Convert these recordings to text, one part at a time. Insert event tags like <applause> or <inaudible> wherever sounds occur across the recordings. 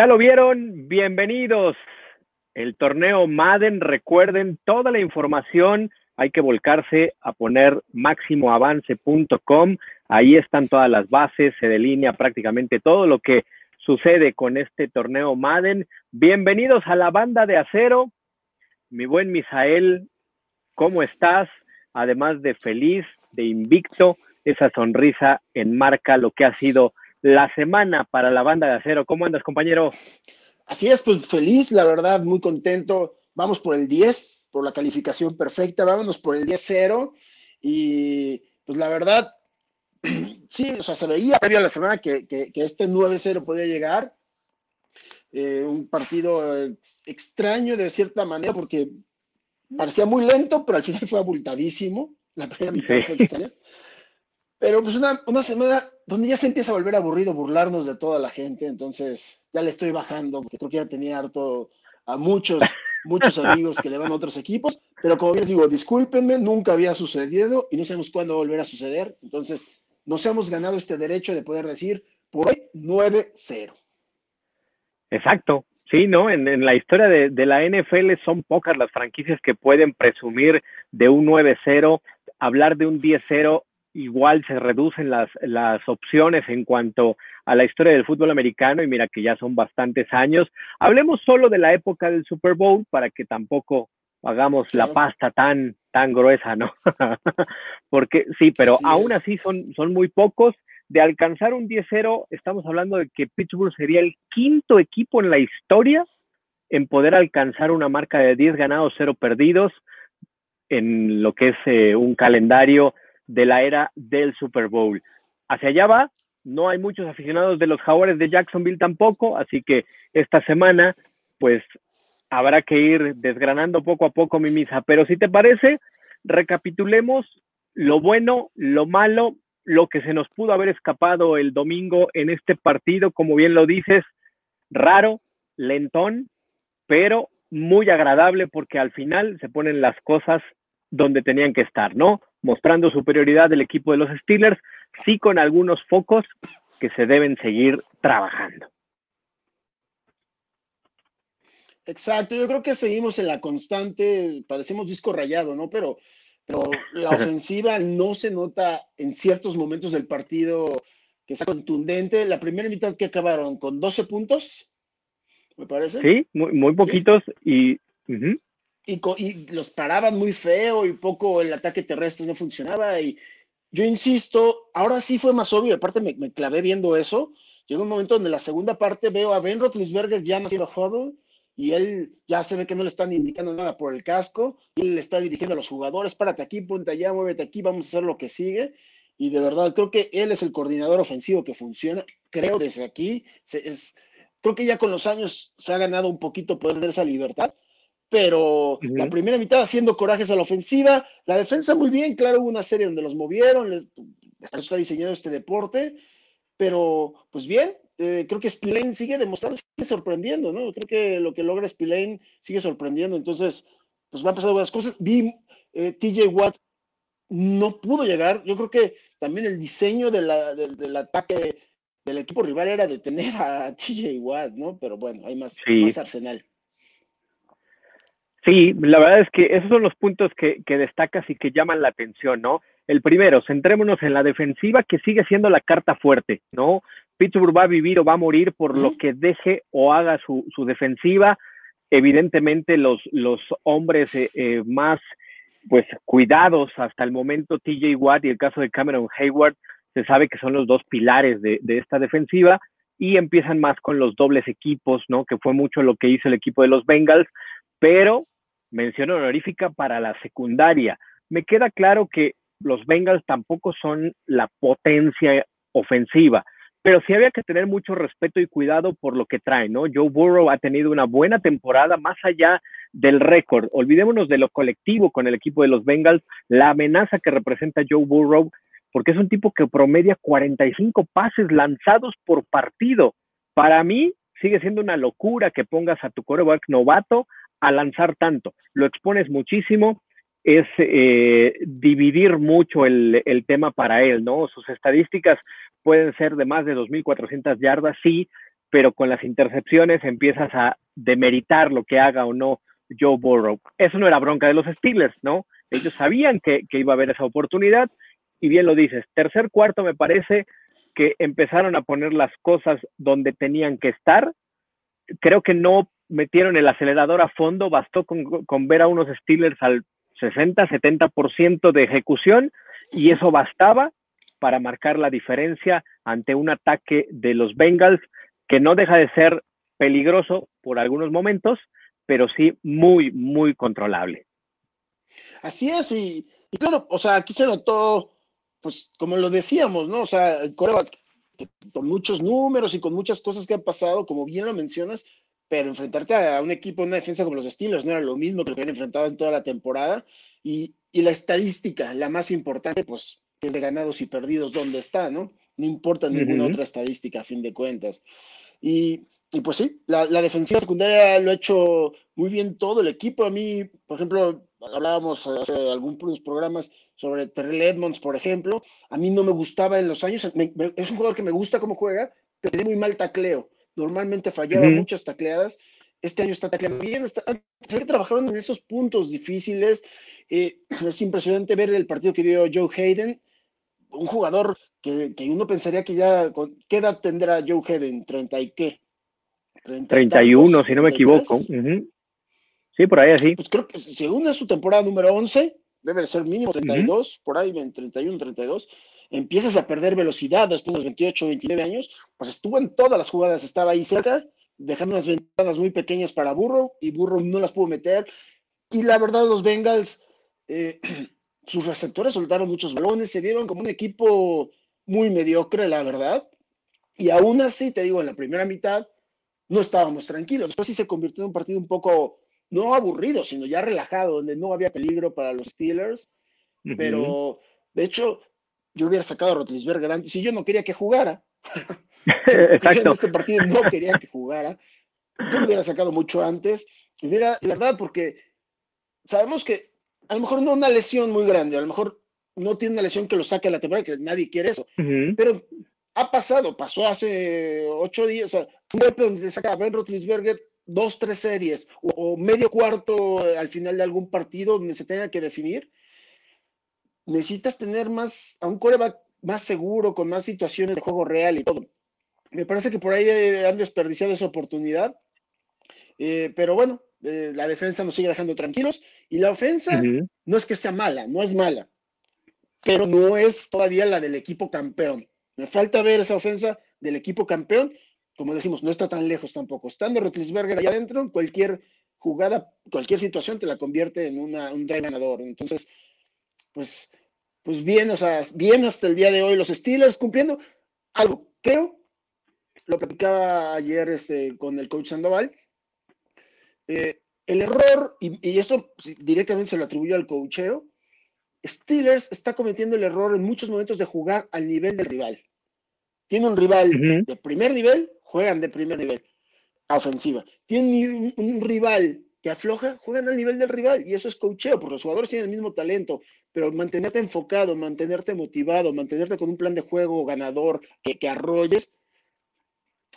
Ya lo vieron, bienvenidos. El torneo Madden, recuerden toda la información, hay que volcarse a poner máximoavance.com. Ahí están todas las bases, se delinea prácticamente todo lo que sucede con este torneo Madden. Bienvenidos a la banda de acero. Mi buen Misael, ¿cómo estás? Además de feliz, de invicto, esa sonrisa enmarca lo que ha sido la semana para la banda de acero. ¿Cómo andas, compañero? Así es, pues feliz, la verdad, muy contento. Vamos por el 10, por la calificación perfecta, vámonos por el 10-0. Y pues la verdad, <clears throat> sí, o sea, se veía previo a la semana que, este 9-0 podía llegar. Eh, un partido extraño de cierta manera porque parecía muy lento, pero al final fue abultadísimo. La primera mitad fue extraña. Pero pues una, una, semana donde ya se empieza a volver aburrido burlarnos de toda la gente, entonces ya le estoy bajando, porque creo que ya tenía harto a muchos, muchos <laughs> amigos que le van a otros equipos, pero como les digo, discúlpenme, nunca había sucedido y no sabemos cuándo va a volver a suceder, entonces nos hemos ganado este derecho de poder decir por hoy 9-0. Exacto, Sí, ¿no? En, en la historia de, de, la NFL son pocas las franquicias que pueden presumir de un 9-0. Hablar de un 10-0 igual se reducen las, las opciones en cuanto a la historia del fútbol americano y mira que ya son bastantes años. Hablemos solo de la época del Super Bowl para que tampoco hagamos la pasta tan, tan gruesa, ¿no? <laughs> Porque sí, pero aún así son, son muy pocos. De alcanzar un 10-0, estamos hablando de que Pittsburgh sería el quinto equipo en la historia en poder alcanzar una marca de 10 ganados, 0 perdidos en lo que es eh, un calendario de la era del Super Bowl. Hacia allá va, no hay muchos aficionados de los Jaguares de Jacksonville tampoco, así que esta semana pues habrá que ir desgranando poco a poco mi misa. Pero si te parece, recapitulemos lo bueno, lo malo, lo que se nos pudo haber escapado el domingo en este partido, como bien lo dices, raro, lentón, pero muy agradable porque al final se ponen las cosas donde tenían que estar, ¿no? Mostrando superioridad del equipo de los Steelers, sí con algunos focos que se deben seguir trabajando. Exacto, yo creo que seguimos en la constante, parecemos disco rayado, ¿no? Pero, pero la ofensiva no se nota en ciertos momentos del partido que sea contundente. La primera mitad que acabaron con 12 puntos, me parece. Sí, muy, muy poquitos y y, los paraban muy feo y poco el ataque terrestre no funcionaba. Y yo insisto, ahora sí fue más obvio, aparte me, clavé viendo eso. Llegó un momento donde la segunda parte veo a Ben Roethlisberger ya haciendo huddle y él ya se ve que no le están indicando nada por el casco y él le está dirigiendo a los jugadores, párate aquí, ponte allá, muévete aquí, vamos a hacer lo que sigue. Y de verdad, creo que él es el coordinador ofensivo que funciona. Creo desde aquí, es, creo que ya con los años se ha ganado un poquito poder de esa libertad pero la primera mitad haciendo corajes a la ofensiva, la defensa muy bien, claro, hubo una serie donde los movieron, está diseñado este deporte, pero pues bien, eh, creo que Spillane sigue demostrando, sigue sorprendiendo, ¿no? Creo que lo que logra Spillane sigue sorprendiendo, entonces, pues van a pasar buenas cosas. Vi eh, TJ Watt no pudo llegar, yo creo que también el diseño de la, del ataque del equipo rival era detener a TJ Watt, ¿no? Pero bueno, hay más, más arsenal. Sí, la verdad es que esos son los puntos que, que, destacas y que llaman la atención, ¿no? El primero, centrémonos en la defensiva, que sigue siendo la carta fuerte, ¿no? Pittsburgh va a vivir o va a morir por lo que deje o haga su, su defensiva. Evidentemente, los, los hombres eh, eh, más pues cuidados hasta el momento, TJ Watt y el caso de Cameron Hayward, se sabe que son los dos pilares de, de esta defensiva y empiezan más con los dobles equipos, ¿no? Que fue mucho lo que hizo el equipo de los Bengals, pero mención honorífica para la secundaria. Me queda claro que los Bengals tampoco son la potencia ofensiva, pero sí había que tener mucho respeto y cuidado por lo que traen, ¿no? Joe Burrow ha tenido una buena temporada más allá del récord. Olvidémonos de lo colectivo con el equipo de los Bengals, la amenaza que representa Joe Burrow, porque es un tipo que promedia 45 pases lanzados por partido. Para mí, sigue siendo una locura que pongas a tu quarterback novato a lanzar tanto. Lo expones muchísimo, es eh, dividir mucho el, el, tema para él, ¿no? Sus estadísticas pueden ser de más de 2.400 yardas, sí, pero con las intercepciones empiezas a demeritar lo que haga o no Joe Burrow. Eso no era bronca de los Steelers, ¿no? Ellos sabían que, iba a haber esa oportunidad y bien lo dices. Tercer cuarto me parece que empezaron a poner las cosas donde tenían que estar. Creo que no metieron el acelerador a fondo, bastó con, con ver a unos Steelers al 60, 70% de ejecución y eso bastaba para marcar la diferencia ante un ataque de los Bengals que no deja de ser peligroso por algunos momentos, pero sí muy, muy controlable. Así es, y, claro, o sea, aquí se notó, pues como lo decíamos, ¿no? O sea, con muchos números y con muchas cosas que han pasado, como bien lo mencionas, pero enfrentarte a un equipo, una defensa como los Steelers, no era lo mismo que lo que habían enfrentado en toda la temporada. Y, y la estadística, la más importante, pues, es de ganados y perdidos, ¿dónde está, no? No importa ninguna otra estadística, a fin de cuentas. Y, y pues sí, la, la, defensiva secundaria lo ha hecho muy bien todo el equipo. A mí, por ejemplo, hablábamos hace algunos programas sobre Terrell Edmonds, por ejemplo. A mí no me gustaba en los años, es un jugador que me gusta cómo juega, pero tiene muy mal tacleo. Normalmente fallaba muchas tacleadas. Este año está tacleando bien. Está, que trabajaron en esos puntos difíciles. Eh, <clears throat> es impresionante ver el partido que dio Joe Hayden un jugador que, uno pensaría que ya, ¿qué edad tendrá Joe Hayden? ¿30 y qué? 31, si no me equivoco. Sí, por ahí así. Pues creo que según es su temporada número 11, debe de ser mínimo 32, por ahí 31, 32. Empiezas a perder velocidad después de los 28, 29 años, pues estuvo en todas las jugadas, estaba ahí cerca, dejando unas ventanas muy pequeñas para Burro, y Burro no las pudo meter. Y la verdad, los Bengals, eh, <clears throat> sus receptores soltaron muchos balones, se vieron como un equipo muy mediocre, la verdad. Y aún así, te digo, en la primera mitad no estábamos tranquilos. Después sí se convirtió en un partido un poco, no aburrido, sino ya relajado, donde no había peligro para los Steelers. Pero, de hecho, yo hubiera sacado a Rotlisberger antes y yo no quería que jugara. <laughs> <laughs> Exacto. en este partido no quería que jugara. Yo lo hubiera sacado mucho antes. Y hubiera, la verdad, porque sabemos que a lo mejor no una lesión muy grande, a lo mejor no tiene una lesión que lo saque a la temporada, que nadie quiere eso, pero ha pasado, pasó hace ocho días, o sea, un golpe donde se saca a Ben Roethlisberger dos, tres series o, medio cuarto al final de algún partido donde se tenga que definir, necesitas tener más, a un coreback más seguro, con más situaciones de juego real y todo. Me parece que por ahí han desperdiciado esa oportunidad, eh, pero bueno, eh, la defensa nos sigue dejando tranquilos y la ofensa no es que sea mala, no es mala, pero no es todavía la del equipo campeón. Me falta ver esa ofensa del equipo campeón. Como decimos, no está tan lejos tampoco. Estando Rotlisberger allá adentro, cualquier jugada, cualquier situación te la convierte en una, un drive ganador. Entonces, pues, pues bien, o sea, bien hasta el día de hoy los Steelers cumpliendo algo. Creo, lo platicaba ayer este, con el coach Sandoval, eh, el error, y, eso directamente se lo atribuyo al cocheo, Steelers está cometiendo el error en muchos momentos de jugar al nivel del rival. Tiene un rival de primer nivel, juegan de primer nivel, a ofensiva. Tiene un, rival que afloja, juegan al nivel del rival, y eso es cocheo, porque los jugadores tienen el mismo talento, pero mantenerte enfocado, mantenerte motivado, mantenerte con un plan de juego ganador, que, que arrolles,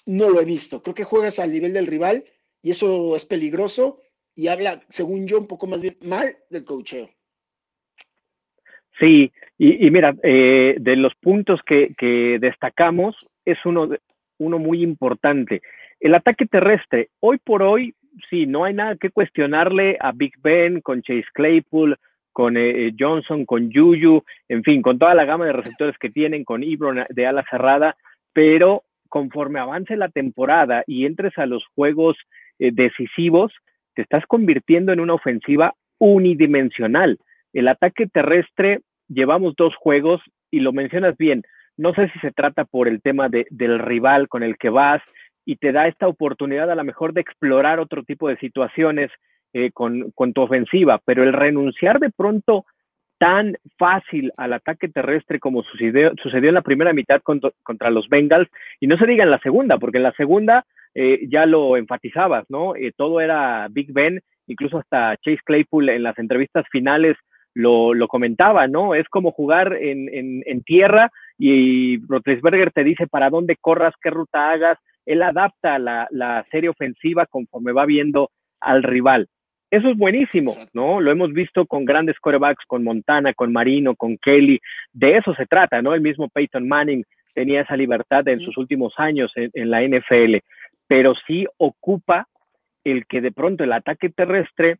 no lo he visto. Creo que juegas al nivel del rival y eso es peligroso y habla, según yo, un poco más bien mal del cocheo. Sí, y, mira, eh, de los puntos que, destacamos es uno, uno muy importante. El ataque terrestre, hoy por hoy, sí, no hay nada que cuestionarle a Big Ben con Chase Claypool, con eh, eh, Johnson, con Juju, en fin, con toda la gama de receptores que tienen, con Ibron de ala cerrada, pero conforme avance la temporada y entres a los juegos eh, decisivos, te estás convirtiendo en una ofensiva unidimensional. El ataque terrestre, llevamos dos juegos y lo mencionas bien. No sé si se trata por el tema del rival con el que vas y te da esta oportunidad a lo mejor de explorar otro tipo de situaciones eh, con, tu ofensiva, pero el renunciar de pronto tan fácil al ataque terrestre como sucedió, sucedió en la primera mitad contra, contra, los Bengals, y no se diga en la segunda, porque en la segunda eh, ya lo enfatizabas, ¿no? Eh, todo era Big Ben, incluso hasta Chase Claypool en las entrevistas finales lo, lo comentaba, ¿no? Es como jugar en, en, tierra y Rotlisberger te dice para dónde corras, qué ruta hagas él adapta la, la serie ofensiva conforme va viendo al rival. Eso es buenísimo, ¿no? Lo hemos visto con grandes quarterbacks, con Montana, con Marino, con Kelly. De eso se trata, ¿no? El mismo Peyton Manning tenía esa libertad en sus últimos años en, la NFL, pero sí ocupa el que de pronto el ataque terrestre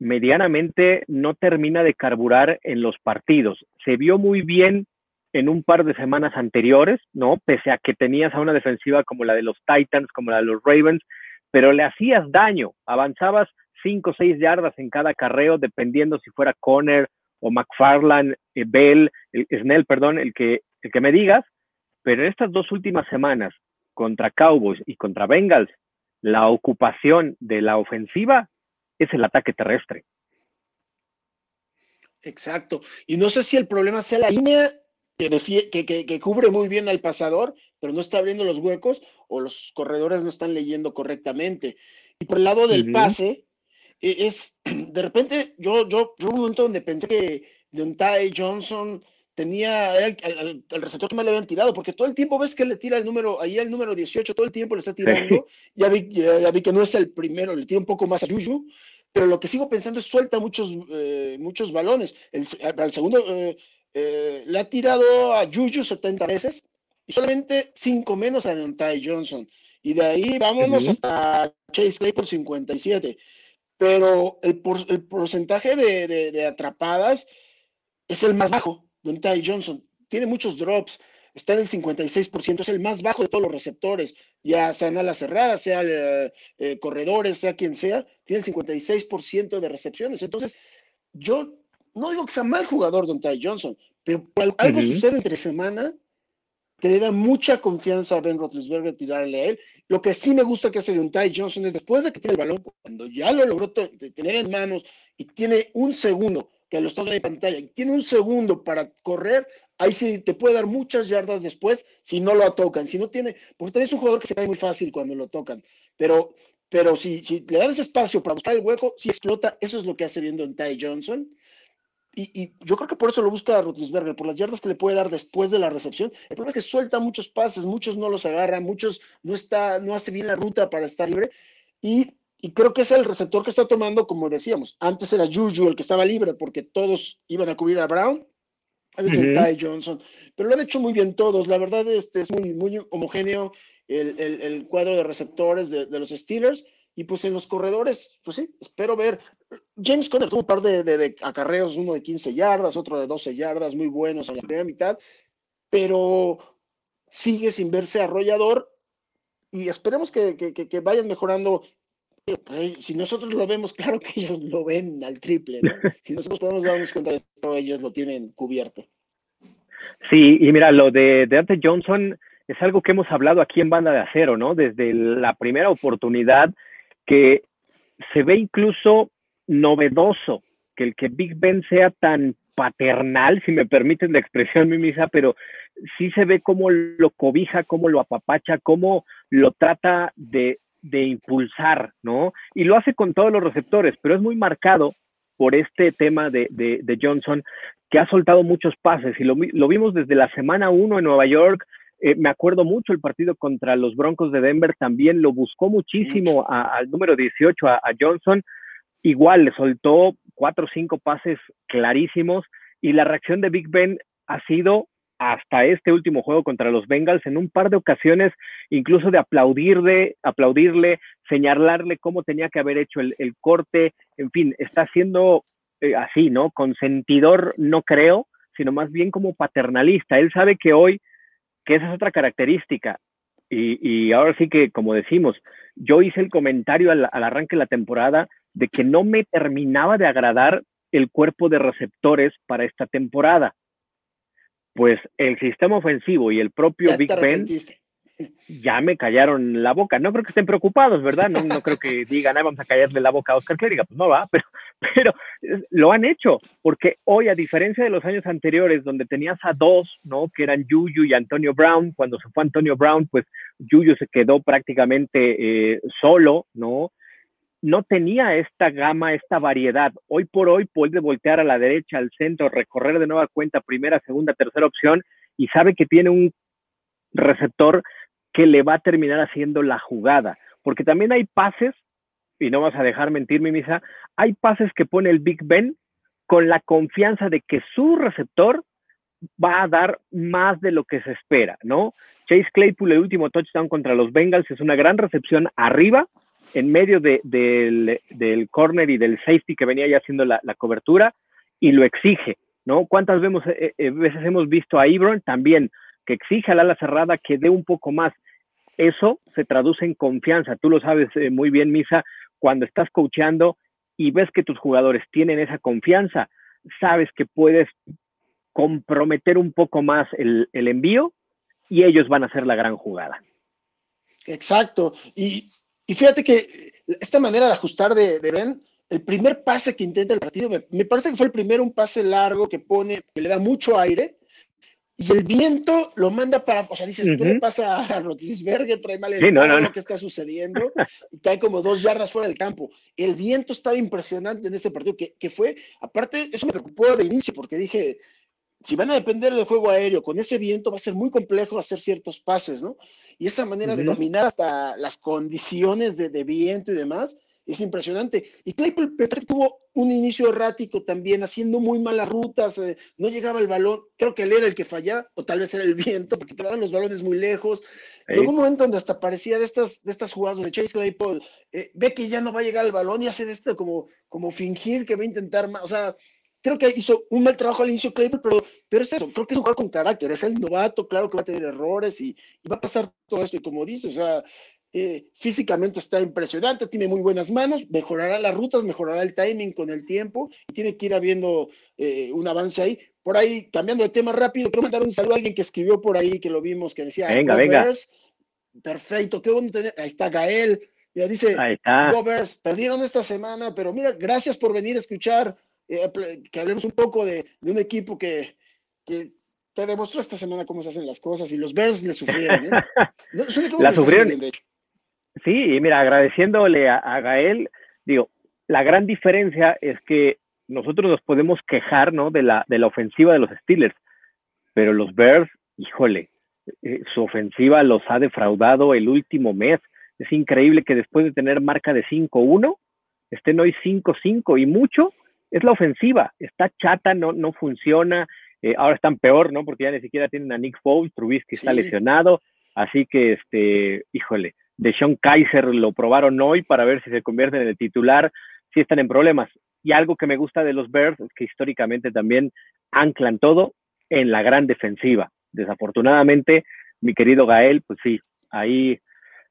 medianamente no termina de carburar en los partidos. Se vio muy bien en un par de semanas anteriores, ¿no? Pese a que tenías a una defensiva como la de los Titans, como la de los Ravens, pero le hacías daño, avanzabas cinco o seis yardas en cada carreo, dependiendo si fuera Conner o McFarland, eh, Bell, el, Snell, perdón, el que, el que me digas, pero en estas dos últimas semanas, contra Cowboys y contra Bengals, la ocupación de la ofensiva es el ataque terrestre. Exacto. Y no sé si el problema sea la línea que, cubre muy bien al pasador, pero no está abriendo los huecos o los corredores no están leyendo correctamente. Y por el lado del pase, e, es <clears throat> de repente yo, yo, yo un momento donde pensé que Deontay Johnson tenía el, receptor que más le habían tirado, porque todo el tiempo ves que le tira el número, ahí el número 18, todo el tiempo le está tirando. Ya vi, ya, vi que no es el primero, le tira un poco más a Juju, pero lo que sigo pensando es suelta muchos, eh, muchos balones. El, el segundo eh, eh, le ha tirado a Juju 70 veces y solamente 5 menos a Deontay Johnson. Y de ahí vámonos hasta Chase Claypool 57. Pero el, el porcentaje de, de atrapadas es el más bajo Don Ty Johnson. Tiene muchos drops, está en el 56%, es el más bajo de todos los receptores, ya sean alas cerradas, sea eh, eh, corredores, sea quien sea, tiene el 56% de recepciones. Entonces, yo no digo que sea mal jugador Don Ty Johnson, pero algo sucede entre semana que le da mucha confianza a Ben Roethlisberger tirarle a él. Lo que sí me gusta que hace Don Ty Johnson es después de que tiene el balón, cuando ya lo logró tener en manos y tiene un segundo que lo está en pantalla, y tiene un segundo para correr, ahí sí te puede dar muchas yardas después si no lo tocan. Si no tiene, porque también es un jugador que se cae muy fácil cuando lo tocan, pero, pero si, si le das espacio para buscar el hueco, si explota, eso es lo que hace viendo en Ty Johnson. Y, yo creo que por eso lo busca Rotlisberger, por las yardas que le puede dar después de la recepción. El problema es que suelta muchos pases, muchos no los agarra, muchos no está, no hace bien la ruta para estar libre. Y y creo que es el receptor que está tomando, como decíamos. Antes era Juju el que estaba libre porque todos iban a cubrir a Brown. Uh Ty Johnson. Pero lo han hecho muy bien todos. La verdad, este es muy, muy homogéneo el, el, cuadro de receptores de, los Steelers. Y pues en los corredores, pues sí, espero ver. James Conner tuvo un par de, de, acarreos, uno de 15 yardas, otro de 12 yardas, muy buenos en la primera mitad. Pero sigue sin verse arrollador y esperemos que, que, que, vayan mejorando si nosotros lo vemos, <laughs> claro que ellos lo ven al triple. <laughs> Si nosotros podemos darnos cuenta de esto, ellos lo tienen cubierto. Sí, y mira, lo de, de Ante Johnson es algo que hemos hablado aquí en Banda de Acero, ¿no? Desde la primera oportunidad que se ve incluso novedoso que el que Big Ben sea tan paternal, si me permiten la expresión, mi misa, pero sí se ve cómo lo cobija, cómo lo apapacha, cómo lo trata de de impulsar, ¿no? Y lo hace con todos los receptores, pero es muy marcado por este tema de, de, Johnson, que ha soltado muchos pases y lo, lo vimos desde la semana uno en Nueva York. Eh, me acuerdo mucho el partido contra los Broncos de Denver, también lo buscó muchísimo al número 18, a, a Johnson. Igual le soltó cuatro o cinco pases clarísimos y la reacción de Big Ben ha sido hasta este último juego contra los Bengals en un par de ocasiones, incluso de aplaudirle, aplaudirle, señalarle cómo tenía que haber hecho el, corte, en fin, está siendo eh, así, ¿no? Consentidor, no creo, sino más bien como paternalista. Él sabe que hoy, que esa es otra característica, y, ahora sí que, como decimos, yo hice el comentario al, al arranque de la temporada de que no me terminaba de agradar el cuerpo de receptores para esta temporada pues el sistema ofensivo y el propio Big Ben ya me callaron la boca. No creo que estén preocupados, ¿verdad? No, no creo que <laughs> digan, vamos a callarle la boca a Oscar Clériga. Pues no va, <laughs> pero, pero lo han hecho, porque hoy, a diferencia de los años anteriores, donde tenías a dos, ¿no? Que eran Yuyu y Antonio Brown, cuando se fue Antonio Brown, pues Yuyu se quedó prácticamente eh, solo, ¿no? No tenía esta gama, esta variedad. Hoy por hoy puede voltear a la derecha, al centro, recorrer de nueva cuenta primera, segunda, tercera opción y sabe que tiene un receptor que le va a terminar haciendo la jugada. Porque también hay pases, y no vas a dejar mentir, mi misa, hay pases que pone el Big Ben con la confianza de que su receptor va a dar más de lo que se espera, ¿no? Chase Claypool, el último touchdown contra los Bengals, es una gran recepción arriba, en medio del, corner y del safety que venía ya haciendo la, cobertura, y lo exige, ¿no? ¿Cuántas eh, eh, veces hemos visto a Ebron también que exige al ala cerrada que dé un poco más? Eso se traduce en confianza. Tú lo sabes eh, muy bien, Misa, cuando estás coachando y ves que tus jugadores tienen esa confianza, sabes que puedes comprometer un poco más el, envío y ellos van a hacer la gran jugada. Exacto. Y, fíjate que esta manera de ajustar de, Ben, el primer pase que intenta el partido, me, parece que fue el primero, un pase largo que pone, que le da mucho aire, y el viento lo manda para, o sea, dices, uh le pasa a <laughs> Rotlisberger, pero mal sí, no, no, que está sucediendo, y cae como dos yardas fuera del campo. El viento estaba impresionante en ese partido, que, que fue, aparte, eso me preocupó de inicio, porque dije, si van a depender del juego aéreo con ese viento, va a ser muy complejo hacer ciertos pases, ¿no? Y esa manera de dominar hasta las condiciones de, viento y demás es impresionante. Y Claypool tuvo un inicio errático también, haciendo muy malas rutas, eh, no llegaba el balón, creo que él era el que fallaba, o tal vez era el <laughs> viento, porque quedaban los balones muy lejos. Llegó un momento donde hasta parecía de estas, de estas jugadas de Chase Claypool, eh, ve que ya no va a llegar el balón y hace de esto como, como fingir que va a intentar más, o sea, creo que hizo un mal trabajo al inicio Claypool, pero, pero es eso, creo que es un jugador con carácter, es el novato, claro que va a tener errores y, va a pasar todo esto. Y como dices, o sea, eh, físicamente está impresionante, tiene muy buenas manos, mejorará las rutas, mejorará el timing con el tiempo y tiene que ir habiendo eh, un avance ahí. Por ahí, cambiando de tema rápido, quiero mandar un saludo a alguien que escribió por ahí, que lo vimos, que decía, venga, venga. perfecto, qué bueno tener, ahí está Gael, ya dice, ahí está. perdieron esta semana, pero mira, gracias por venir a escuchar eh, que hablemos un poco de, un equipo que, que, te demostró esta semana cómo se hacen las cosas y los Bears le sufrieron. ¿eh? <laughs> la sufrieron. Sí, mira, agradeciéndole a, Gael, digo, la gran diferencia es que nosotros nos podemos quejar, ¿no? De la, de la ofensiva de los Steelers, pero los Bears, híjole, eh, su ofensiva los ha defraudado el último mes. Es increíble que después de tener marca de 5-1, estén hoy 5-5 y mucho es la ofensiva, está chata, no, no funciona, eh, ahora están peor, ¿no? Porque ya ni siquiera tienen a Nick Foles, Trubisky está lesionado, así que, este, híjole, de Sean Kaiser lo probaron hoy para ver si se convierten en el titular, si están en problemas. Y algo que me gusta de los Bears es que históricamente también anclan todo en la gran defensiva. Desafortunadamente, mi querido Gael, pues sí, ahí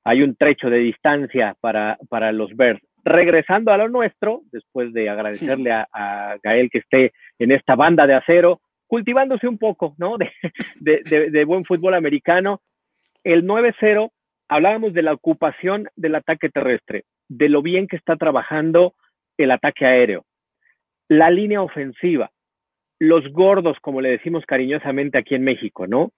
hay un trecho de distancia para, para los Bears regresando a lo nuestro, después de agradecerle a, Gael que esté en esta banda de acero, cultivándose un poco, ¿no? <laughs> De, buen fútbol americano. El 9-0, hablábamos de la ocupación del ataque terrestre, de lo bien que está trabajando el ataque aéreo, la línea ofensiva, los gordos, como le decimos cariñosamente aquí en México, ¿no?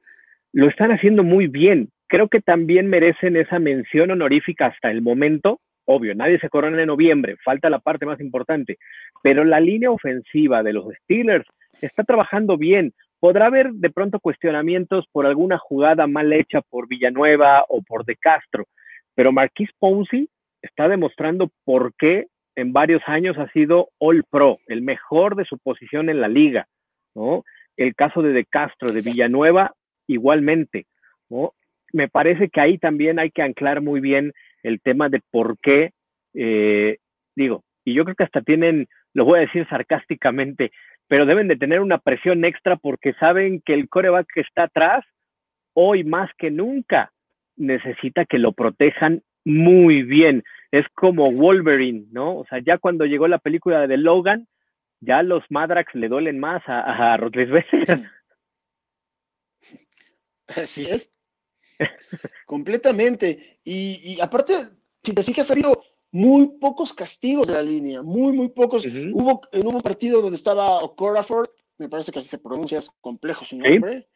Lo están haciendo muy bien. Creo que también merecen esa mención honorífica hasta el momento obvio, nadie se corona en noviembre, falta la parte más importante, pero la línea ofensiva de los Steelers está trabajando bien. Podrá haber de pronto cuestionamientos por alguna jugada mal hecha por Villanueva o por De Castro, pero Marquis Ponzi está demostrando por qué en varios años ha sido All Pro, el mejor de su posición en la liga, ¿no? El caso de De Castro, de Villanueva, igualmente, ¿no? Me parece que ahí también hay que anclar muy bien el tema de por qué, eh, digo, y yo creo que hasta tienen, lo voy a decir sarcásticamente, pero deben de tener una presión extra porque saben que el coreback que está atrás, hoy más que nunca, necesita que lo protejan muy bien. Es como Wolverine, ¿no? O sea, ya cuando llegó la película de Logan, ya los Madrax le duelen más a, a <laughs> Así es. Completamente. Y, aparte, si te fijas, ha habido muy pocos castigos de la línea, muy, muy pocos. hubo, en un partido donde estaba Okorafor, me parece que así se pronuncia, es complejo su nombre,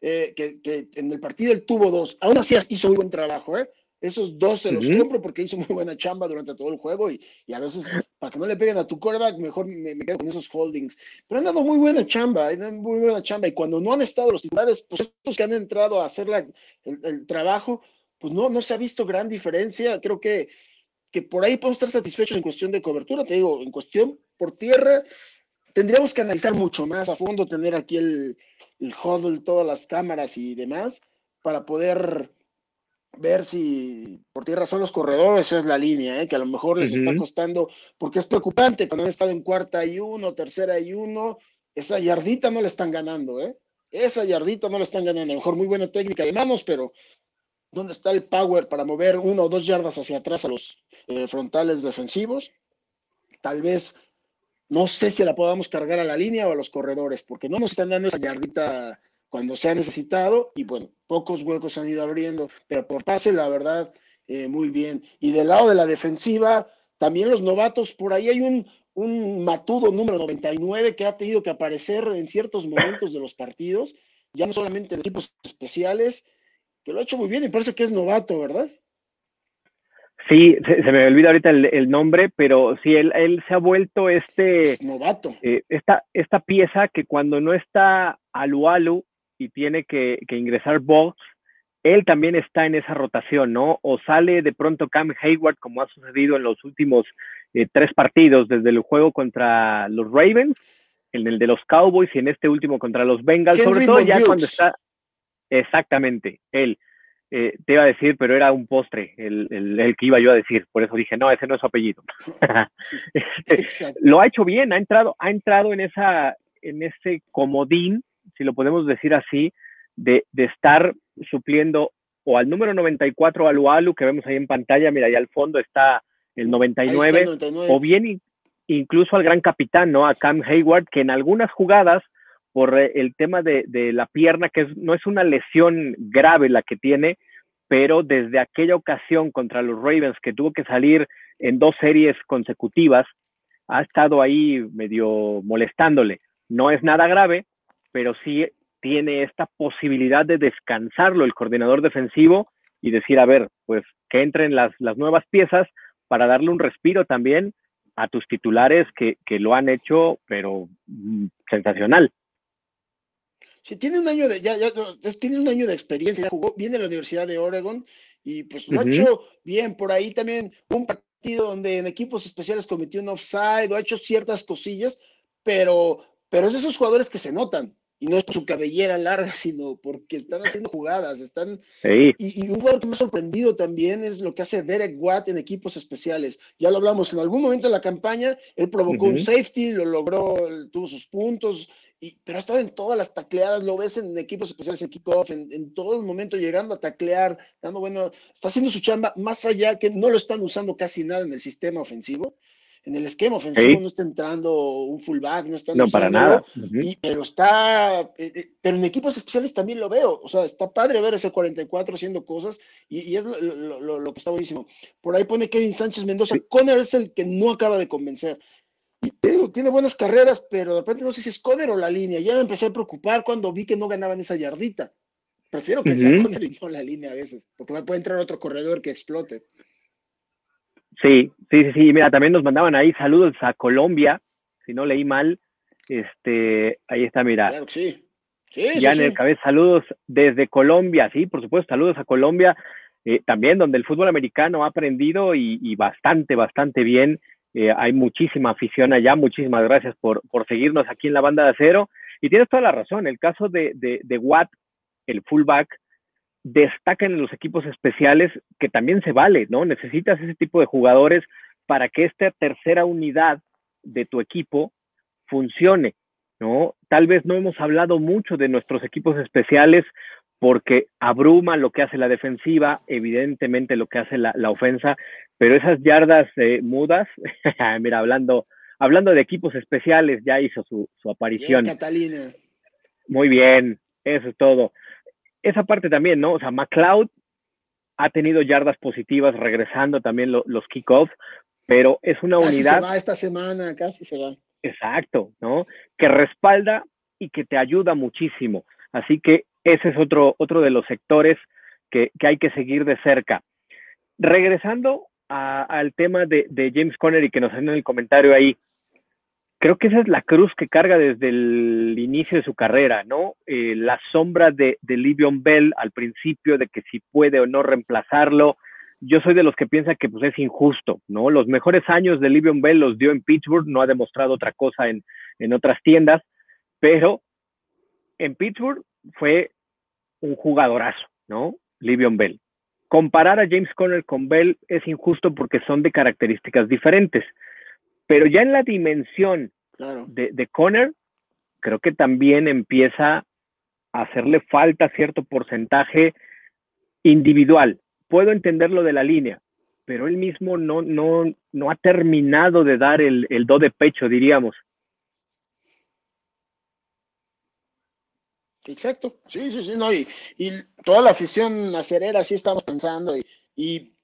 eh, que, en el partido él tuvo dos. Aún así hizo muy buen trabajo, ¿eh? Esos dos se los compro porque hizo muy buena chamba durante todo el juego y, a veces para que no le peguen a tu quarterback mejor me, quedo con esos holdings. Pero han dado muy buena chamba, han muy buena chamba y cuando no han estado los titulares, pues estos que han entrado a hacer el, trabajo, pues no, no se ha visto gran diferencia. Creo que, que por ahí podemos estar satisfechos en cuestión de cobertura. Te digo, en cuestión por tierra, tendríamos que analizar mucho más a fondo, tener aquí el, el huddle, todas las cámaras y demás, para poder ver si por tierra son los corredores o es la línea, ¿eh? que a lo mejor les está costando, porque es preocupante cuando han estado en cuarta y uno, tercera y uno, esa yardita no le están ganando, ¿eh? Esa yardita no le están ganando. A lo mejor muy buena técnica de manos, pero ¿dónde está el power para mover uno o dos yardas hacia atrás a los eh, frontales defensivos? Tal vez, no sé si la podamos cargar a la línea o a los corredores, porque no nos están dando esa yardita cuando se ha necesitado y bueno, pocos huecos se han ido abriendo, pero por pase, la verdad, eh, muy bien. Y del lado de la defensiva, también los novatos, por ahí hay un, un matudo número 99 que ha tenido que aparecer en ciertos momentos de los partidos, ya no solamente en equipos especiales, que lo ha hecho muy bien y parece que es novato, ¿verdad? Sí, se, me olvida ahorita el, nombre, pero sí, él, él, se ha vuelto este... novato. Eh, esta, esta pieza que cuando no está Alu Alu y tiene que, que ingresar Box, él también está en esa rotación, ¿no? O sale de pronto Cam Hayward, como ha sucedido en los últimos eh, tres partidos, desde el juego contra los Ravens, en el de los Cowboys y en este último contra los Bengals, sobre todo ya cuando está exactamente él. Eh, te iba a decir, pero era un postre el, el, que iba yo a decir, por eso dije, no, ese no es su apellido. <laughs> Este, lo ha hecho bien, ha entrado, ha entrado en esa, en ese comodín, si lo podemos decir así, de, de estar supliendo o al número 94 Alu Alu que vemos ahí en pantalla, mira, ahí al fondo está el 99, o bien incluso al gran capitán, ¿no? A Cam Hayward, que en algunas jugadas, por eh, el tema de, de la pierna, que no es una lesión grave la que tiene, pero desde aquella ocasión contra los Ravens, que tuvo que salir en dos series consecutivas, ha estado ahí medio molestándole. No es nada grave, pero sí tiene esta posibilidad de descansarlo el coordinador defensivo y decir, a ver, pues que entren las, las nuevas piezas para darle un respiro también a tus titulares que, que lo han hecho, pero mm, sensacional. Sí, tiene un año de, ya, ya, tiene un año de experiencia, ya jugó bien en la Universidad de Oregon y pues lo ha hecho bien. Por ahí también un partido donde en equipos especiales cometió un offside o ha hecho ciertas cosillas, pero, pero es de esos jugadores que se notan y no es su cabellera larga, <laughs> sino porque están haciendo jugadas, están... Y, un jugador que me ha sorprendido también es lo que hace Derek Watt en equipos especiales. Ya lo hablamos, en algún momento de la campaña, él provocó un safety, lo logró, tuvo sus puntos, y, pero ha estado en todas las tacleadas, lo ves en equipos especiales, en kickoff, en, en todo el momento llegando a taclear, dando bueno, está haciendo su chamba, más allá que no lo están usando casi nada en el sistema ofensivo en el esquema ofensivo no está entrando un fullback, no está No, para nada. pero está, eh, eh, pero en equipos especiales también lo veo, o sea, está padre ver ese 44 haciendo cosas y, es lo, que está buenísimo. Por ahí pone Kevin Sánchez Mendoza, Conner es el que no acaba de convencer. Y tiene buenas carreras, pero de repente no sé si es Conner o la línea. Ya me empecé a preocupar cuando vi que no ganaban esa yardita. Prefiero que sea Conner y no la línea a veces, porque puede entrar otro corredor que explote. Sí, sí, sí, sí. Mira, también nos mandaban ahí saludos a Colombia, si no leí mal. Este, ahí está, mira. Claro que sí. ya en el cabeza, saludos desde Colombia, sí, por supuesto, saludos a Colombia, eh, también donde el fútbol americano ha aprendido y, bastante, bastante bien. Eh, hay muchísima afición allá, muchísimas gracias por, por seguirnos aquí en la banda de acero. Y tienes toda la razón, el caso de, de, de Watt, el fullback, destacan en los equipos especiales, que también se vale, ¿no? Necesitas ese tipo de jugadores para que esta tercera unidad de tu equipo funcione, ¿no? Tal vez no hemos hablado mucho de nuestros equipos especiales porque abruma lo que hace la defensiva, evidentemente lo que hace la, ofensa, pero esas yardas eh, mudas, <laughs> mira, hablando, hablando de equipos especiales, ya hizo su, su aparición. Catalina. Muy bien, eso es todo esa parte también, ¿no? O sea, McLeod ha tenido yardas positivas regresando también los kickoffs, pero es una casi unidad. Se va esta semana, casi se va. Exacto, ¿no? Que respalda y que te ayuda muchísimo. Así que ese es otro, otro de los sectores que, hay que seguir de cerca. Regresando al tema de, James Connery que nos hacen en el comentario ahí, creo que esa es la cruz que carga desde el inicio de su carrera, ¿no? Eh, la sombra de, de Livion Bell al principio, de que si puede o no reemplazarlo. Yo soy de los que piensa que pues, es injusto, ¿no? Los mejores años de Livion Bell los dio en Pittsburgh, no ha demostrado otra cosa en, en otras tiendas, pero en Pittsburgh fue un jugadorazo, ¿no? Livion Bell. Comparar a James Conner con Bell es injusto porque son de características diferentes. Pero ya en la dimensión de, de Conner, creo que también empieza a hacerle falta cierto porcentaje individual. Puedo entender lo de la línea, pero él mismo no, no, no ha terminado de dar el, el do de pecho, diríamos. Exacto, sí, sí, sí, no, y, y toda la afición acerera sí estamos pensando, y, y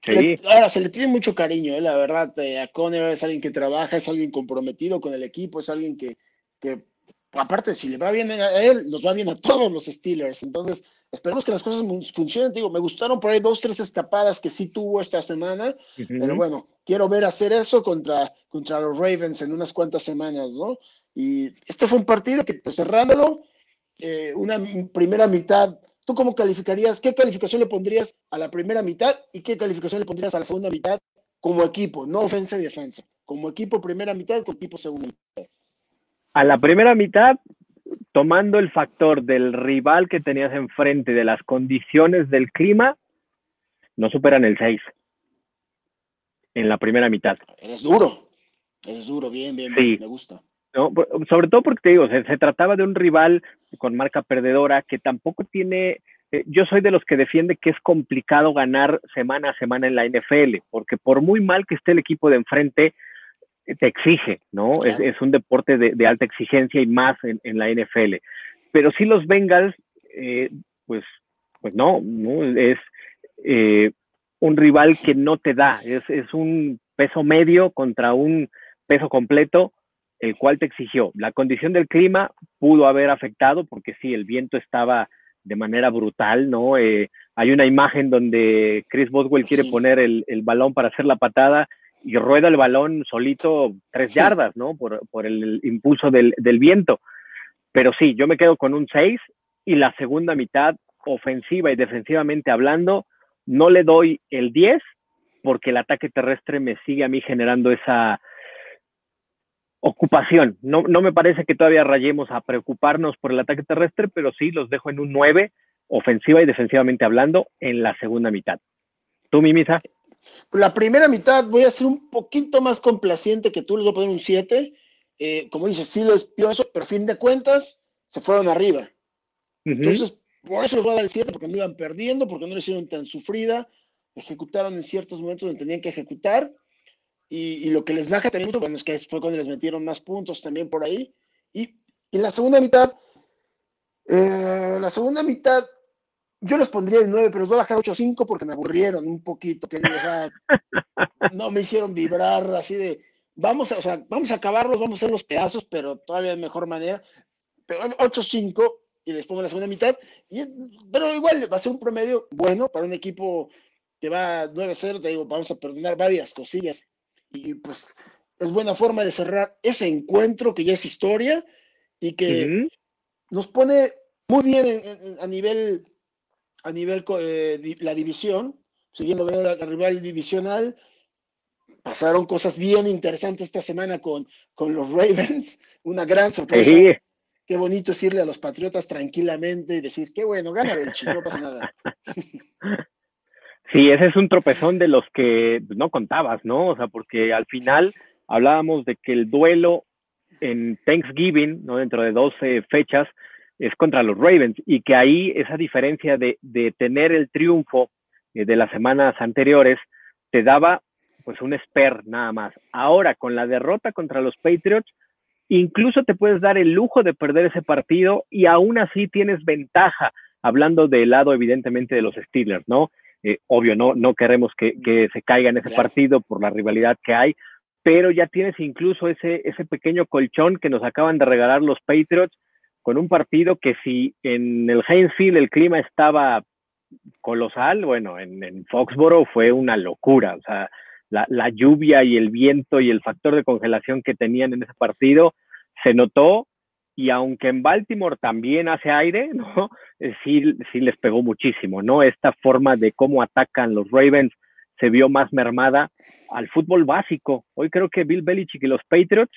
ahora se le tiene mucho cariño, eh, la verdad, eh, a Conner es alguien que trabaja, es alguien comprometido con el equipo, es alguien que, que, aparte, si le va bien a él, nos va bien a todos los Steelers, entonces esperemos que las cosas funcionen, digo, me gustaron por ahí dos, tres escapadas que sí tuvo esta semana, pero bueno, quiero ver hacer eso contra, contra los Ravens en unas cuantas semanas, ¿no? Y este fue un partido que, pues cerrándolo, eh, una primera mitad, ¿tú cómo calificarías? ¿Qué calificación le pondrías a la primera mitad y qué calificación le pondrías a la segunda mitad como equipo? No ofensa y defensa. Como equipo primera mitad, como equipo segunda mitad. A la primera mitad, tomando el factor del rival que tenías enfrente, de las condiciones del clima, no superan el 6 en la primera mitad. Eres duro, eres duro, bien, bien, bien. me gusta. ¿No? Sobre todo porque te digo, se, trataba de un rival con marca perdedora que tampoco tiene, eh, yo soy de los que defiende que es complicado ganar semana a semana en la NFL, porque por muy mal que esté el equipo de enfrente, eh, te exige, ¿no? Es, un deporte de, alta exigencia y más en, la NFL. Pero si los Bengals, eh, pues, pues no, no es un rival que no te da, es, es un peso medio contra un peso completo el cual te exigió. La condición del clima pudo haber afectado porque sí, el viento estaba de manera brutal, ¿no? Eh, hay una imagen donde Chris Boswell quiere poner el, balón para hacer la patada y rueda el balón solito tres yardas, ¿no? Por, el impulso del, del, viento. Pero sí, yo me quedo con un 6 y la segunda mitad, ofensiva y defensivamente hablando, no le doy el 10 porque el ataque terrestre me sigue a mí generando esa, ocupación. No, no me parece que todavía rayemos a preocuparnos por el ataque terrestre, pero sí los dejo en un 9, ofensiva y defensivamente hablando, en la segunda mitad. ¿Tú, Mimisa? La primera mitad voy a ser un poquito más complaciente que tú, les voy a poner un 7. Eh, como dices, sí lo eso, pero a fin de cuentas se fueron arriba. Entonces, por eso les voy a dar el 7, porque no iban perdiendo, porque no lo hicieron tan sufrida, ejecutaron en ciertos momentos donde tenían que ejecutar y, lo que les baja también mucho, bueno, es que fue cuando les metieron más puntos también por ahí. Y, en la segunda mitad, eh, la segunda mitad, yo les pondría el 9, pero les voy a bajar 8-5 porque me aburrieron un poquito, que o sea, <laughs> no me hicieron vibrar así de, vamos a, o sea, vamos a acabarlos, vamos a hacer los pedazos, pero todavía de mejor manera. Pero 8-5 y les pongo la segunda mitad. Y, pero igual va a ser un promedio bueno para un equipo que va 9-0, te digo, vamos a perdonar varias cosillas y pues es buena forma de cerrar ese encuentro que ya es historia y que nos pone muy bien a nivel a nivel eh, la división, siguiendo la, la rival divisional. Pasaron cosas bien interesantes esta semana con, con los Ravens, <laughs> una gran sorpresa. Qué bonito decirle a los Patriotas tranquilamente y decir, qué bueno, gana Belchi, no pasa nada. <laughs> Sí, ese es un tropezón de los que no contabas, ¿no? O sea, porque al final hablábamos de que el duelo en Thanksgiving, ¿no? Dentro de 12 fechas, es contra los Ravens y que ahí esa diferencia de, de tener el triunfo eh, de las semanas anteriores te daba pues un esper nada más. Ahora, con la derrota contra los Patriots, incluso te puedes dar el lujo de perder ese partido y aún así tienes ventaja, hablando del lado evidentemente de los Steelers, ¿no? Eh, obvio, no, no queremos que, se caiga en ese partido por la rivalidad que hay, pero ya tienes incluso ese, ese pequeño colchón que nos acaban de regalar los Patriots con un partido que si en el Heinz el clima estaba colosal, bueno, en, en Foxboro fue una locura, o sea, la, la, lluvia y el viento y el factor de congelación que tenían en ese partido se notó y aunque en Baltimore también hace aire, <laughs> ¿no? Eh, sí, sí les pegó muchísimo, ¿no? Esta forma de cómo atacan los Ravens se vio más mermada al fútbol básico. Hoy creo que Bill Belichick y los Patriots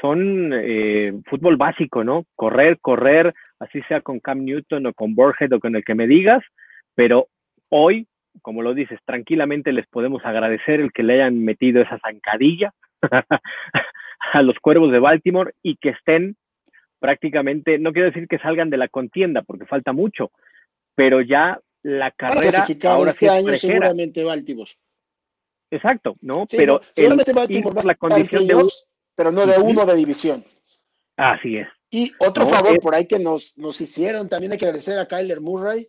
son eh, fútbol básico, ¿no? Correr, correr, así sea con Cam Newton o con Borges o con el que me digas, pero hoy, como lo dices, tranquilamente les podemos agradecer el que le hayan metido esa zancadilla <laughs> a los cuervos de Baltimore y que estén prácticamente, no quiero decir que salgan de la contienda porque falta mucho, pero ya la carrera ahora este año seguramente Baltimore. Exacto, ¿no? pero seguramente Baltimore va la condición de pero no de uno de división. Así es. Y otro favor por ahí que nos, nos hicieron, también hay que agradecer a Kyler Murray.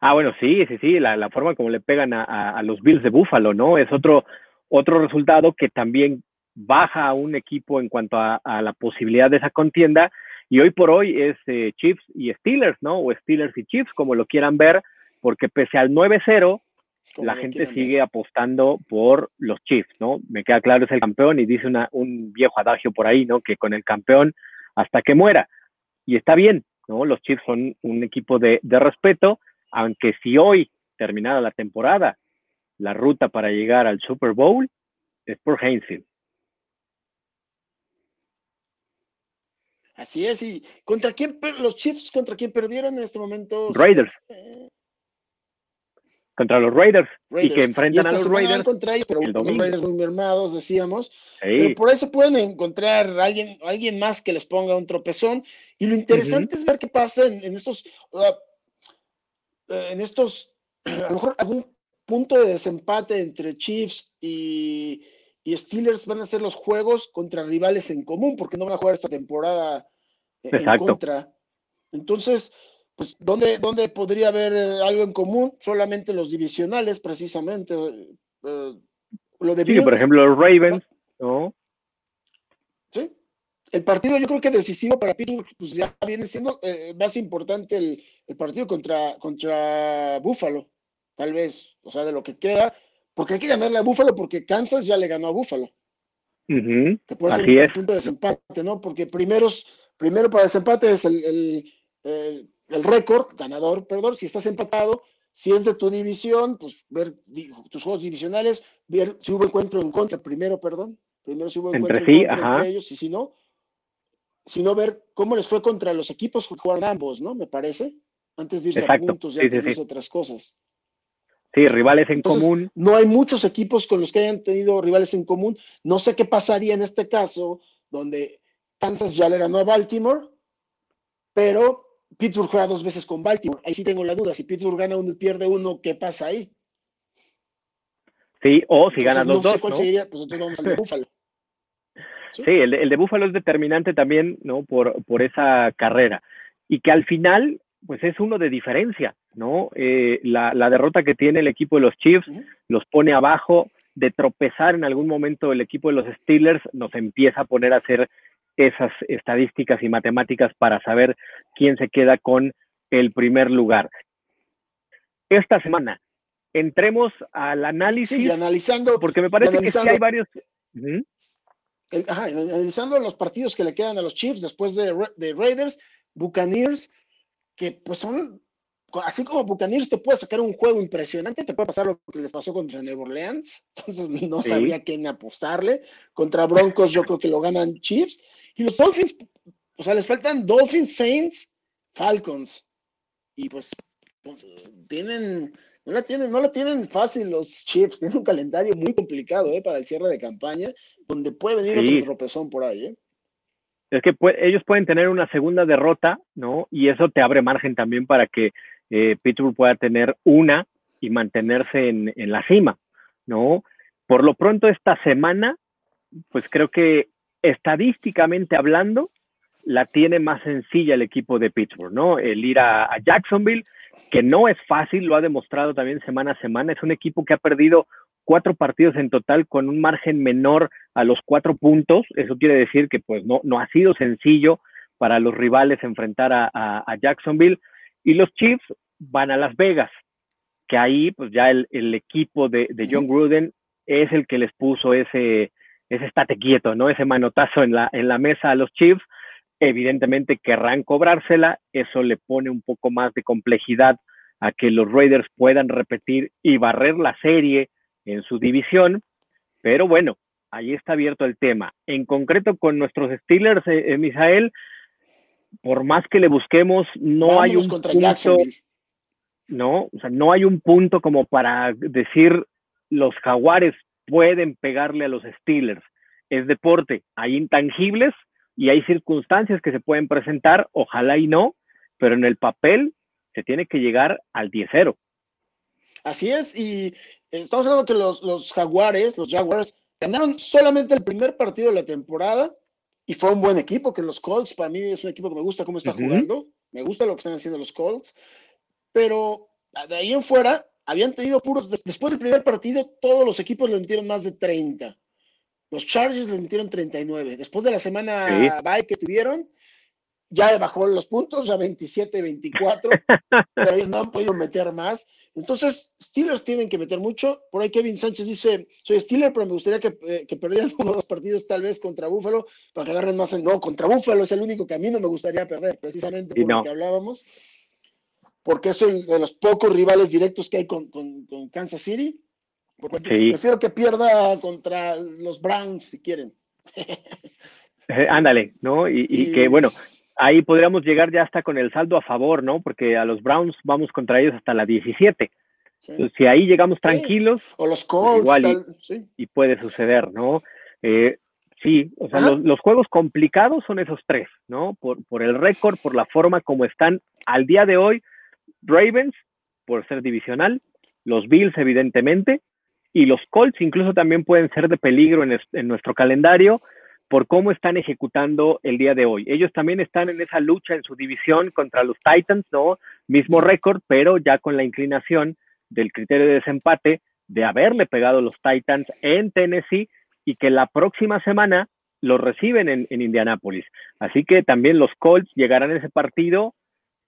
Ah, bueno, sí, sí, sí, la, la forma como le pegan a, a, los Bills de Buffalo, ¿no? Es otro, otro resultado que también baja a un equipo en cuanto a, la posibilidad de esa contienda. Y hoy por hoy es eh, Chiefs y Steelers, ¿no? O Steelers y Chiefs, como lo quieran ver, porque pese al 9-0, la gente sigue apostando por los Chiefs, ¿no? Me queda claro, es el campeón y dice una, un viejo adagio por ahí, ¿no? Que con el campeón hasta que muera. Y está bien, ¿no? Los Chiefs son un equipo de, de respeto, aunque si hoy, terminada la temporada, la ruta para llegar al Super Bowl es por Hainsfield. Así es, y ¿contra quién los Chiefs contra quién perdieron en este momento? Raiders. Contra los Raiders, y que enfrentan a los Raiders. Contra ellos, pero los Raiders muy mermados, decíamos. Pero por ahí se pueden encontrar alguien, alguien más que les ponga un tropezón. Y lo interesante es ver qué pasa en, estos, eh, en estos, <clears throat> a lo mejor algún punto de desempate entre Chiefs y, y Steelers van a hacer los juegos contra rivales en común, porque no van a jugar esta temporada eh, en contra. Entonces, pues, ¿dónde, ¿dónde, podría haber eh, algo en común? Solamente los divisionales, precisamente. Eh, lo de sí, por ejemplo, los Ravens, ¿no? Sí. El partido yo creo que decisivo para Pittsburgh, pues ya viene siendo más importante el, el, partido contra, contra Buffalo, tal vez, o sea, de lo que queda, porque hay que ganarle a Búfalo porque Kansas ya le ganó a Búfalo. que puede ser un punto de desempate, ¿no? Porque primeros, primero para desempate es el, récord, ganador, perdón, si estás empatado, si es de tu división, pues ver tus juegos divisionales, ver si hubo encuentro en contra, primero, perdón, primero si hubo encuentro entre, en contra entre ellos, y si no, sino ver cómo les fue contra los equipos que jugaron ambos, ¿no? Me parece, antes de irse a puntos y antes de irse otras cosas. Sí, rivales en común. No hay muchos equipos con los que hayan tenido rivales en común. No sé qué pasaría en este caso, donde Kansas ya le ganó a Baltimore, pero Pittsburgh juega dos veces con Baltimore. Ahí sí tengo la duda. Si Pittsburgh gana uno y pierde uno, ¿qué pasa ahí? Sí, o si ganan los dos. Cuál ¿no? Sería, pues entonces vamos al de Búfalo. <laughs> Sí, el, el, de Búfalo es determinante también, ¿no? Por, por esa carrera. Y que al final pues es uno de diferencia, ¿no? Eh, la, derrota que tiene el equipo de los Chiefs los pone abajo, de tropezar en algún momento el equipo de los Steelers nos empieza a poner a hacer esas estadísticas y matemáticas para saber quién se queda con el primer lugar. Esta semana entremos al análisis. Sí, analizando. Porque me parece que sí hay varios. ajá, analizando los partidos que le quedan a los Chiefs después de, de Raiders, Buccaneers que pues son, así como Buccaneers te puede sacar un juego impresionante, te puede pasar lo que les pasó contra Nueva Orleans, <laughs> entonces no sabía quién apostarle. Contra Broncos yo creo que lo ganan Chiefs. Y los Dolphins, o sea, les faltan Dolphins, Saints, Falcons. Y pues, pues tienen, no la tienen, no la tienen fácil los Chiefs, tienen un calendario muy complicado ¿eh? para el cierre de campaña, donde puede venir otro tropezón por ahí. ¿eh? Es que ellos pueden tener una segunda derrota, ¿no? Y eso te abre margen también para que eh, Pittsburgh pueda tener una y mantenerse en, la cima, ¿no? Por lo pronto esta semana, pues creo que estadísticamente hablando, la tiene más sencilla el equipo de Pittsburgh, ¿no? El ir a Jacksonville, que no es fácil, lo ha demostrado también semana a semana, es un equipo que ha perdido cuatro partidos en total con un margen menor a los cuatro puntos. Eso quiere decir que pues no, no ha sido sencillo para los rivales enfrentar a, Jacksonville. Y los Chiefs van a Las Vegas. que ahí pues ya el, equipo de, John Gruden es el que les puso ese, ese estate quieto, ¿no? Ese manotazo en la, en la mesa a los Chiefs. Evidentemente querrán cobrársela, eso le pone un poco más de complejidad a que los Raiders puedan repetir y barrer la serie en su división, pero bueno, ahí está abierto el tema. En concreto con nuestros Steelers, eh, eh Misael, por más que le busquemos, no hay un punto, no, o sea, no hay un punto como para decir los jaguares pueden pegarle a los Steelers. Es deporte, hay intangibles y hay circunstancias que se pueden presentar, ojalá y no, pero en el papel se tiene que llegar al 10-0. Así es, y estamos hablando que los, los jaguares, los jaguars, ganaron solamente el primer partido de la temporada y fue un buen equipo, que los Colts, para mí es un equipo que me gusta cómo está jugando, me gusta lo que están haciendo los Colts, pero de ahí en fuera habían tenido puros, después del primer partido todos los equipos le metieron más de 30. Los Chargers le metieron 39. Después de la semana bye que tuvieron, ya bajó los puntos, ya 27, 24, <laughs> pero ellos no han podido meter más. Entonces, Steelers tienen que meter mucho. Por ahí Kevin Sánchez dice, soy Steeler, pero me gustaría que, eh, que perdieran <laughs> uno o dos partidos tal vez contra Búfalo para que agarren más. No, contra Búfalo es el único que a mí no me gustaría perder, precisamente por lo que hablábamos. Porque es uno de los pocos rivales directos que hay con, Kansas City. Prefiero que pierda contra los Browns, si quieren. <laughs> Ándale, ¿no? y que, bueno, ahí podríamos llegar ya hasta con el saldo a favor, ¿no? Porque a los Browns vamos contra ellos hasta la 17. si ahí llegamos tranquilos, o los Colts, igual y, puede suceder, ¿no? Eh, sí, o sea, los, juegos complicados son esos tres, ¿no? Por, por el récord, por la forma como están al día de hoy, Ravens, por ser divisional, los Bills, evidentemente, y los Colts incluso también pueden ser de peligro en, en nuestro calendario por cómo están ejecutando el día de hoy. Ellos también están en esa lucha en su división contra los Titans, ¿no? Mismo récord, pero ya con la inclinación del criterio de desempate de haberle pegado los Titans en Tennessee y que la próxima semana los reciben en, en Indianápolis. Así que también los Colts llegarán a ese partido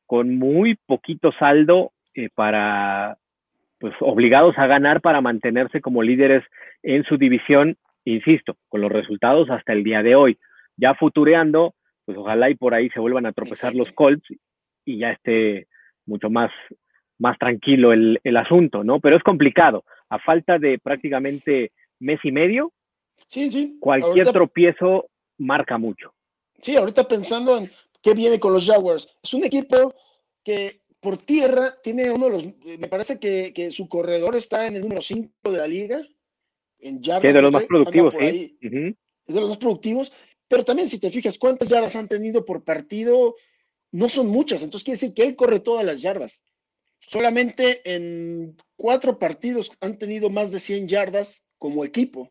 con muy poquito saldo eh, para, pues, obligados a ganar para mantenerse como líderes en su división insisto, con los resultados hasta el día de hoy. Ya futureando, pues ojalá y por ahí se vuelvan a tropezar los Colts y ya esté mucho más, más tranquilo el, asunto, ¿no? Pero es complicado. A falta de prácticamente mes y medio, sí, sí. cualquier tropiezo marca mucho. Sí, ahorita pensando en qué viene con los Jaguars. Es un equipo que por tierra tiene uno de los, me parece que, que su corredor está en el número 5 de la liga en yardas. de los más productivos, sí. Es de los más productivos, pero también si te fijas cuántas yardas han tenido por partido, no son muchas, entonces quiere decir que él corre todas las yardas. Solamente en cuatro partidos han tenido más de 100 yardas como equipo.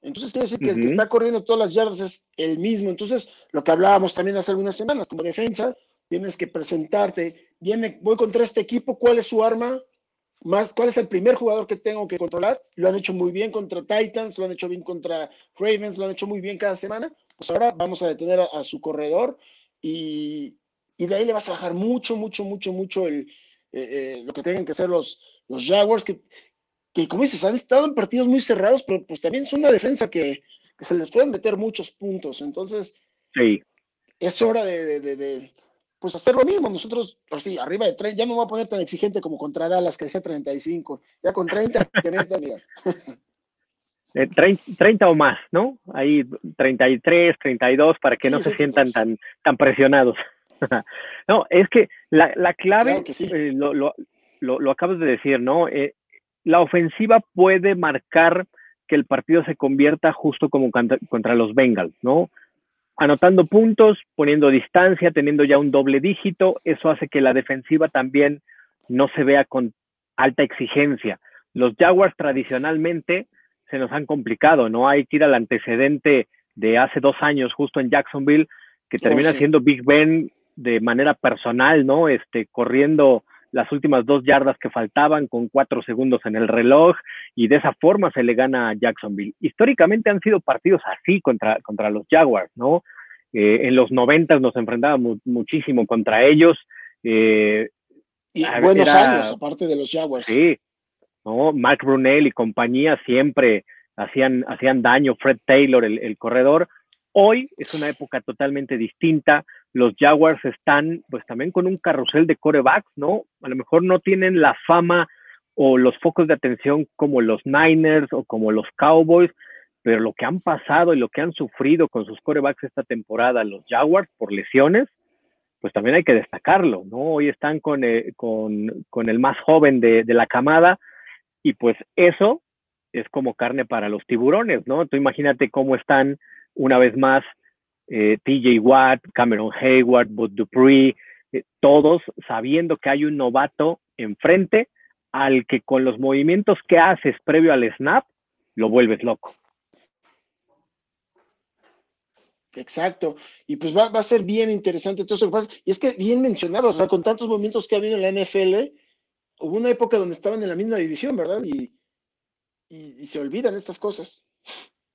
Entonces quiere decir que el que está corriendo todas las yardas es el mismo. Entonces, lo que hablábamos también hace algunas semanas, como defensa, tienes que presentarte, viene, voy contra este equipo, ¿cuál es su arma? Más cuál es el primer jugador que tengo que controlar. Lo han hecho muy bien contra Titans, lo han hecho bien contra Ravens, lo han hecho muy bien cada semana. Pues ahora vamos a detener a, su corredor y, de ahí le vas a bajar mucho, mucho, mucho, mucho el, eh, eh, lo que tengan que hacer los, los Jaguars, que, que como dices, han estado en partidos muy cerrados, pero pues también es una defensa que, se les pueden meter muchos puntos. Entonces, sí. es hora de, pues hacer lo mismo. Nosotros, así, arriba de 30, ya no voy a poner tan exigente como contra Dallas, que decía 35. Ya con 30, <laughs> que meta, mira. <laughs> 30, o más, ¿no? Ahí 33, 32, para que no se sientan tan, tan presionados. <laughs> no, es que la, la clave, eh, lo, lo, lo, acabas de decir, ¿no? Eh, la ofensiva puede marcar que el partido se convierta justo como contra, contra los Bengals, ¿no? Anotando puntos, poniendo distancia, teniendo ya un doble dígito, eso hace que la defensiva también no se vea con alta exigencia. Los Jaguars tradicionalmente se nos han complicado, ¿no? Hay que ir al antecedente de hace dos años, justo en Jacksonville, que termina siendo Big Ben de manera personal, ¿no? Este, corriendo las últimas dos yardas que faltaban con cuatro segundos en el reloj y de esa forma se le gana a Jacksonville. Históricamente han sido partidos así contra, contra los Jaguars, ¿no? Eh, en los noventas nos enfrentábamos muchísimo contra ellos. Eh, Y buenos años, aparte de los Jaguars. Sí, ¿no? Mark Brunel y compañía siempre hacían, hacían daño, Fred Taylor, el, el corredor. Hoy es una época totalmente distinta. Los Jaguars están pues también con un carrusel de corebacks, ¿no? A lo mejor no tienen la fama o los focos de atención como los Niners o como los Cowboys, pero lo que han pasado y lo que han sufrido con sus corebacks esta temporada, los Jaguars, por lesiones, pues también hay que destacarlo, ¿no? Hoy están con, eh, con, el más joven de, la camada y pues eso es como carne para los tiburones, ¿no? Tú imagínate cómo están una vez más eh, TJ Watt, Cameron Hayward, Bud Dupree, eh, todos sabiendo que hay un novato enfrente al que con los movimientos que haces previo al snap, lo vuelves loco. Exacto. Y pues va, a ser bien interesante todo eso que pasa. Y es que bien mencionado, o sea, con tantos movimientos que ha habido en la NFL, hubo una época donde estaban en la misma división, ¿verdad? Y, y, se olvidan estas cosas.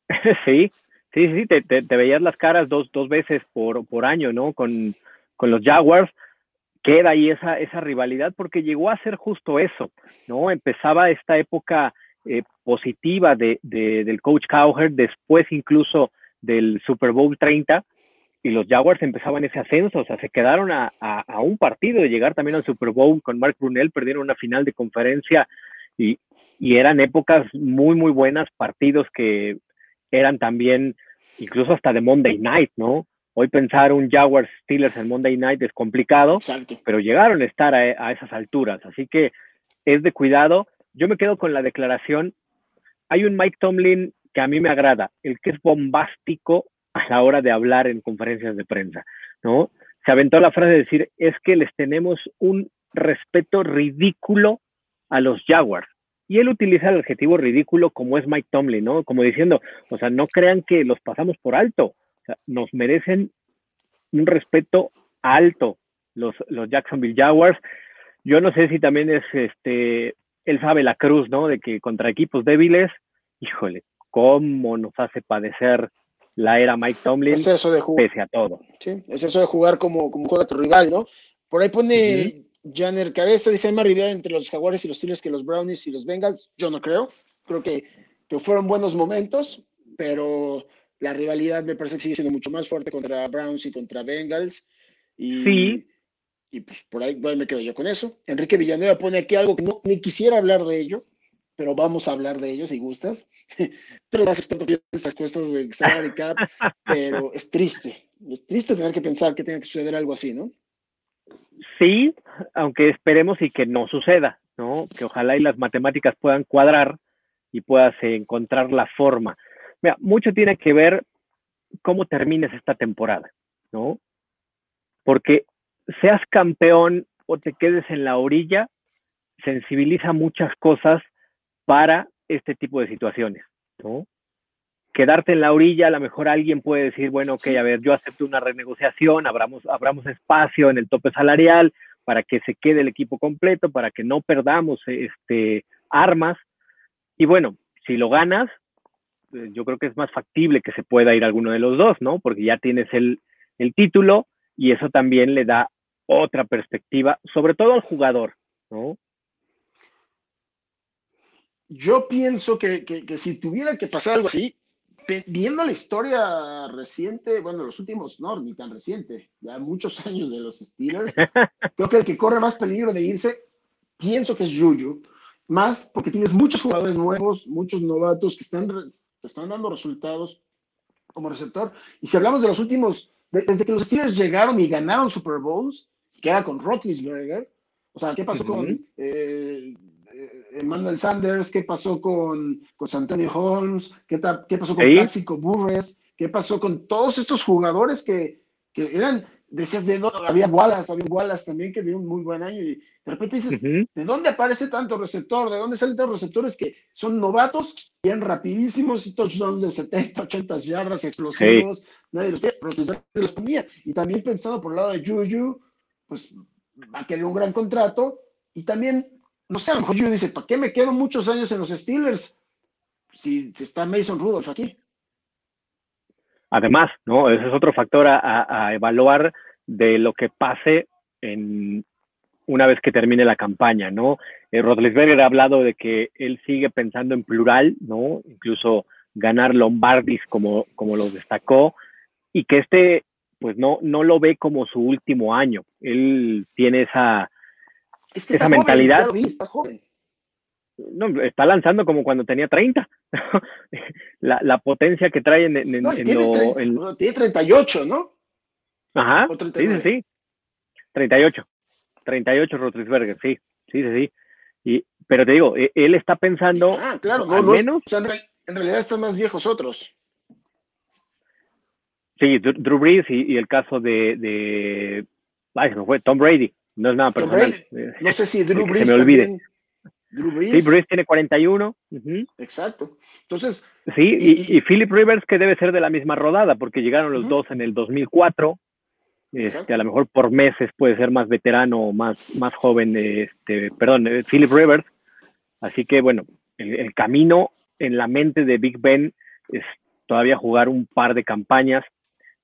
<laughs> Sí, sí, sí, te, te, veías las caras dos, dos veces por, por año, ¿no? Con, con los Jaguars. Queda ahí esa, esa rivalidad porque llegó a ser justo eso, ¿no? Empezaba esta época eh, positiva de, de, del coach Cowher, después incluso del Super Bowl 30 y los Jaguars empezaban ese ascenso, o sea, se quedaron a, un partido de llegar también al Super Bowl con Mark Brunel, perdieron una final de conferencia y, eran épocas muy, muy buenas, partidos que eran también incluso hasta de Monday Night, ¿no? Hoy pensar un Jaguars Steelers en Monday Night es complicado, pero llegaron a estar a, a esas alturas, así que es de cuidado. Yo me quedo con la declaración. Hay un Mike Tomlin que a mí me agrada, el que es bombástico a la hora de hablar en conferencias de prensa, ¿no? Se aventó la frase de decir, es que les tenemos un respeto ridículo a los Jaguars. Y él utiliza el adjetivo ridículo como es Mike Tomlin, ¿no? Como diciendo, o sea, no crean que los pasamos por alto, o sea, nos merecen un respeto alto los, los Jacksonville Jaguars. Yo no sé si también es, este, él sabe la cruz, ¿no? De que contra equipos débiles, híjole, cómo nos hace padecer la era Mike Tomlin, es eso de jugar, pese a todo. Sí, es eso de jugar como, como juega tu rival, ¿no? Por ahí pone Janner Cabeza, dice, hay más rivalidad entre los Jaguares y los Steelers que los Brownies y los Bengals. Yo no creo. Creo que, que fueron buenos momentos, pero la rivalidad me parece que sigue siendo mucho más fuerte contra Browns y contra Bengals. Y, sí. Y pues por ahí me quedo yo con eso. Enrique Villanueva pone aquí algo que no, ni quisiera hablar de ello, pero vamos a hablar de ello si gustas. <laughs> Pero las estas cosas de salary cap, pero es triste. Es triste tener que pensar que tenga que suceder algo así, ¿no? Sí, aunque esperemos y que no suceda, ¿no? Que ojalá y las matemáticas puedan cuadrar y puedas encontrar la forma. Mira, mucho tiene que ver cómo termines esta temporada, ¿no? Porque seas campeón o te quedes en la orilla, sensibiliza muchas cosas para este tipo de situaciones, ¿no? Quedarte en la orilla, a lo mejor alguien puede decir, bueno, ok, a ver, yo acepto una renegociación, abramos, abramos espacio en el tope salarial para que se quede el equipo completo, para que no perdamos este, armas. Y bueno, si lo ganas, eh, yo creo que es más factible que se pueda ir alguno de los dos, ¿no? Porque ya tienes el, el título y eso también le da otra perspectiva, sobre todo al jugador, ¿no? yo pienso que, si tuviera que pasar algo así, viendo la historia reciente, bueno, los últimos, no, ni tan reciente, ya muchos <laughs> años de los Steelers, creo que el que corre más peligro de irse, pienso que es Juju, más porque tienes muchos jugadores nuevos, muchos novatos que están, están dando resultados como receptor. Y si hablamos de los últimos, desde que los Steelers llegaron y ganaron Super Bowls, que era con Roethlisberger, o sea, ¿qué pasó con eh, Emmanuel Sanders, qué pasó con, con Antonio Holmes, qué, qué pasó con Clásico Burres, qué pasó con todos estos jugadores que, que eran, decías, de había Wallace, había Wallace también que dio un muy buen año y de repente dices, ¿de dónde aparece tanto receptor? ¿De dónde salen tantos receptores que son novatos, bien rapidísimos y touchdowns de 70, 80 yardas explosivos? Nadie los, ponía. Y también pensando por el lado de Juju, pues va a querer un gran contrato y también no sé, a lo mejor yo dice, ¿para qué me quedo muchos años en los Steelers si está Mason Rudolph aquí? Además, ¿no? Ese es otro factor a, evaluar de lo que pase en, una vez que termine la campaña, ¿no? Eh, ha hablado de que él sigue pensando en plural, ¿no? Incluso ganar Lombardis como, como lo destacó, y que este, pues no, no lo ve como su último año. Él tiene esa, esa mentalidad. está joven. No, está lanzando como cuando tenía 30. <laughs> la, la, potencia que trae en, en, no, tiene, lo, tiene 38, ¿no? Ajá. Sí, sí, sí. 38. 38 Rotrisberger, sí. Sí, sí, sí. Y, pero te digo, e, él está pensando. Ah, claro, no, al menos. en realidad están más viejos otros. Sí, Drew Brees y, el caso de, de ay, no fue Tom Brady. No es nada personal. <laughs> No sé si Drew Brees. Se me olvide. Drew Brees. Sí, Brees tiene 41. Exacto. Entonces. Sí, y, Philip Rivers, que debe ser de la misma rodada, porque llegaron los dos en el 2004. Este, a lo mejor por meses puede ser más veterano o más, más joven, este, perdón, eh, Philip Rivers. Así que bueno, el, camino en la mente de Big Ben es todavía jugar un par de campañas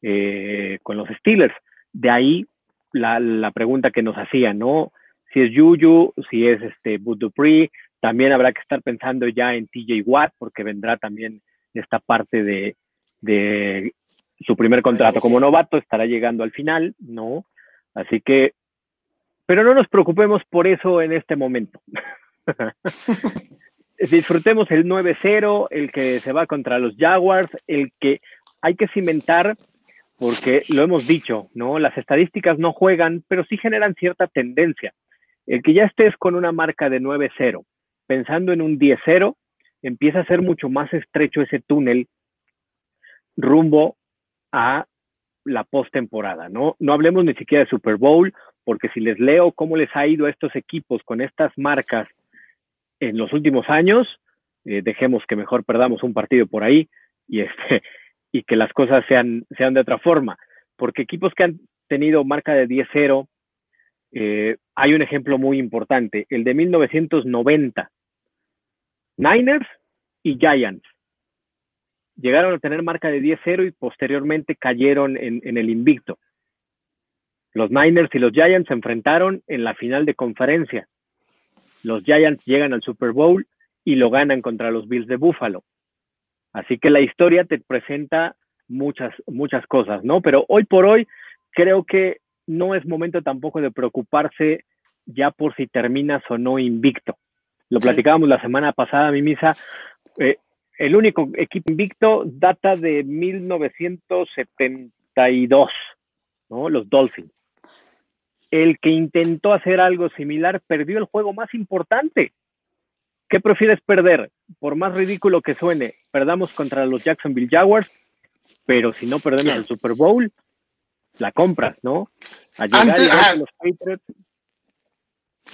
eh, con los Steelers. De ahí la, pregunta que nos hacían, ¿no? Si es Juju, si es este Bud Dupree, también habrá que estar pensando ya en TJ Watt, porque vendrá también esta parte de, de su primer contrato como novato estará llegando al final, ¿no? Así que, pero no nos preocupemos por eso en este momento. <laughs> Disfrutemos el 9-0, el que se va contra los Jaguars, el que hay que cimentar, porque lo hemos dicho, ¿no? Las estadísticas no juegan, pero sí generan cierta tendencia. El que ya estés con una marca de 9-0, pensando en un 10-0, empieza a ser mucho más estrecho ese túnel rumbo a la postemporada, ¿no? No hablemos ni siquiera de Super Bowl, porque si les leo cómo les ha ido a estos equipos con estas marcas en los últimos años, eh, dejemos que mejor perdamos un partido por ahí y, este, y que las cosas sean, sean de otra forma. Porque equipos que han tenido marca de 10-0, eh, hay un ejemplo muy importante, el de 1990. Niners y Giants llegaron a tener marca de 10-0 y posteriormente cayeron en, el invicto. Los Niners y los Giants se enfrentaron en la final de conferencia. Los Giants llegan al Super Bowl y lo ganan contra los Bills de Buffalo. Así que la historia te presenta muchas, muchas cosas, ¿no? Pero hoy por hoy creo que no es momento tampoco de preocuparse ya por si terminas o no invicto. Lo platicábamos la semana pasada, mi misa. Eh, el único equipo invicto data de 1972, ¿no? Los Dolphins. El que intentó hacer algo similar perdió el juego más importante. ¿Qué prefieres perder? Por más ridículo que suene, perdamos contra los Jacksonville Jaguars, pero si no perdemos el Super Bowl, la compras, ¿no? A llegar a los Patriots.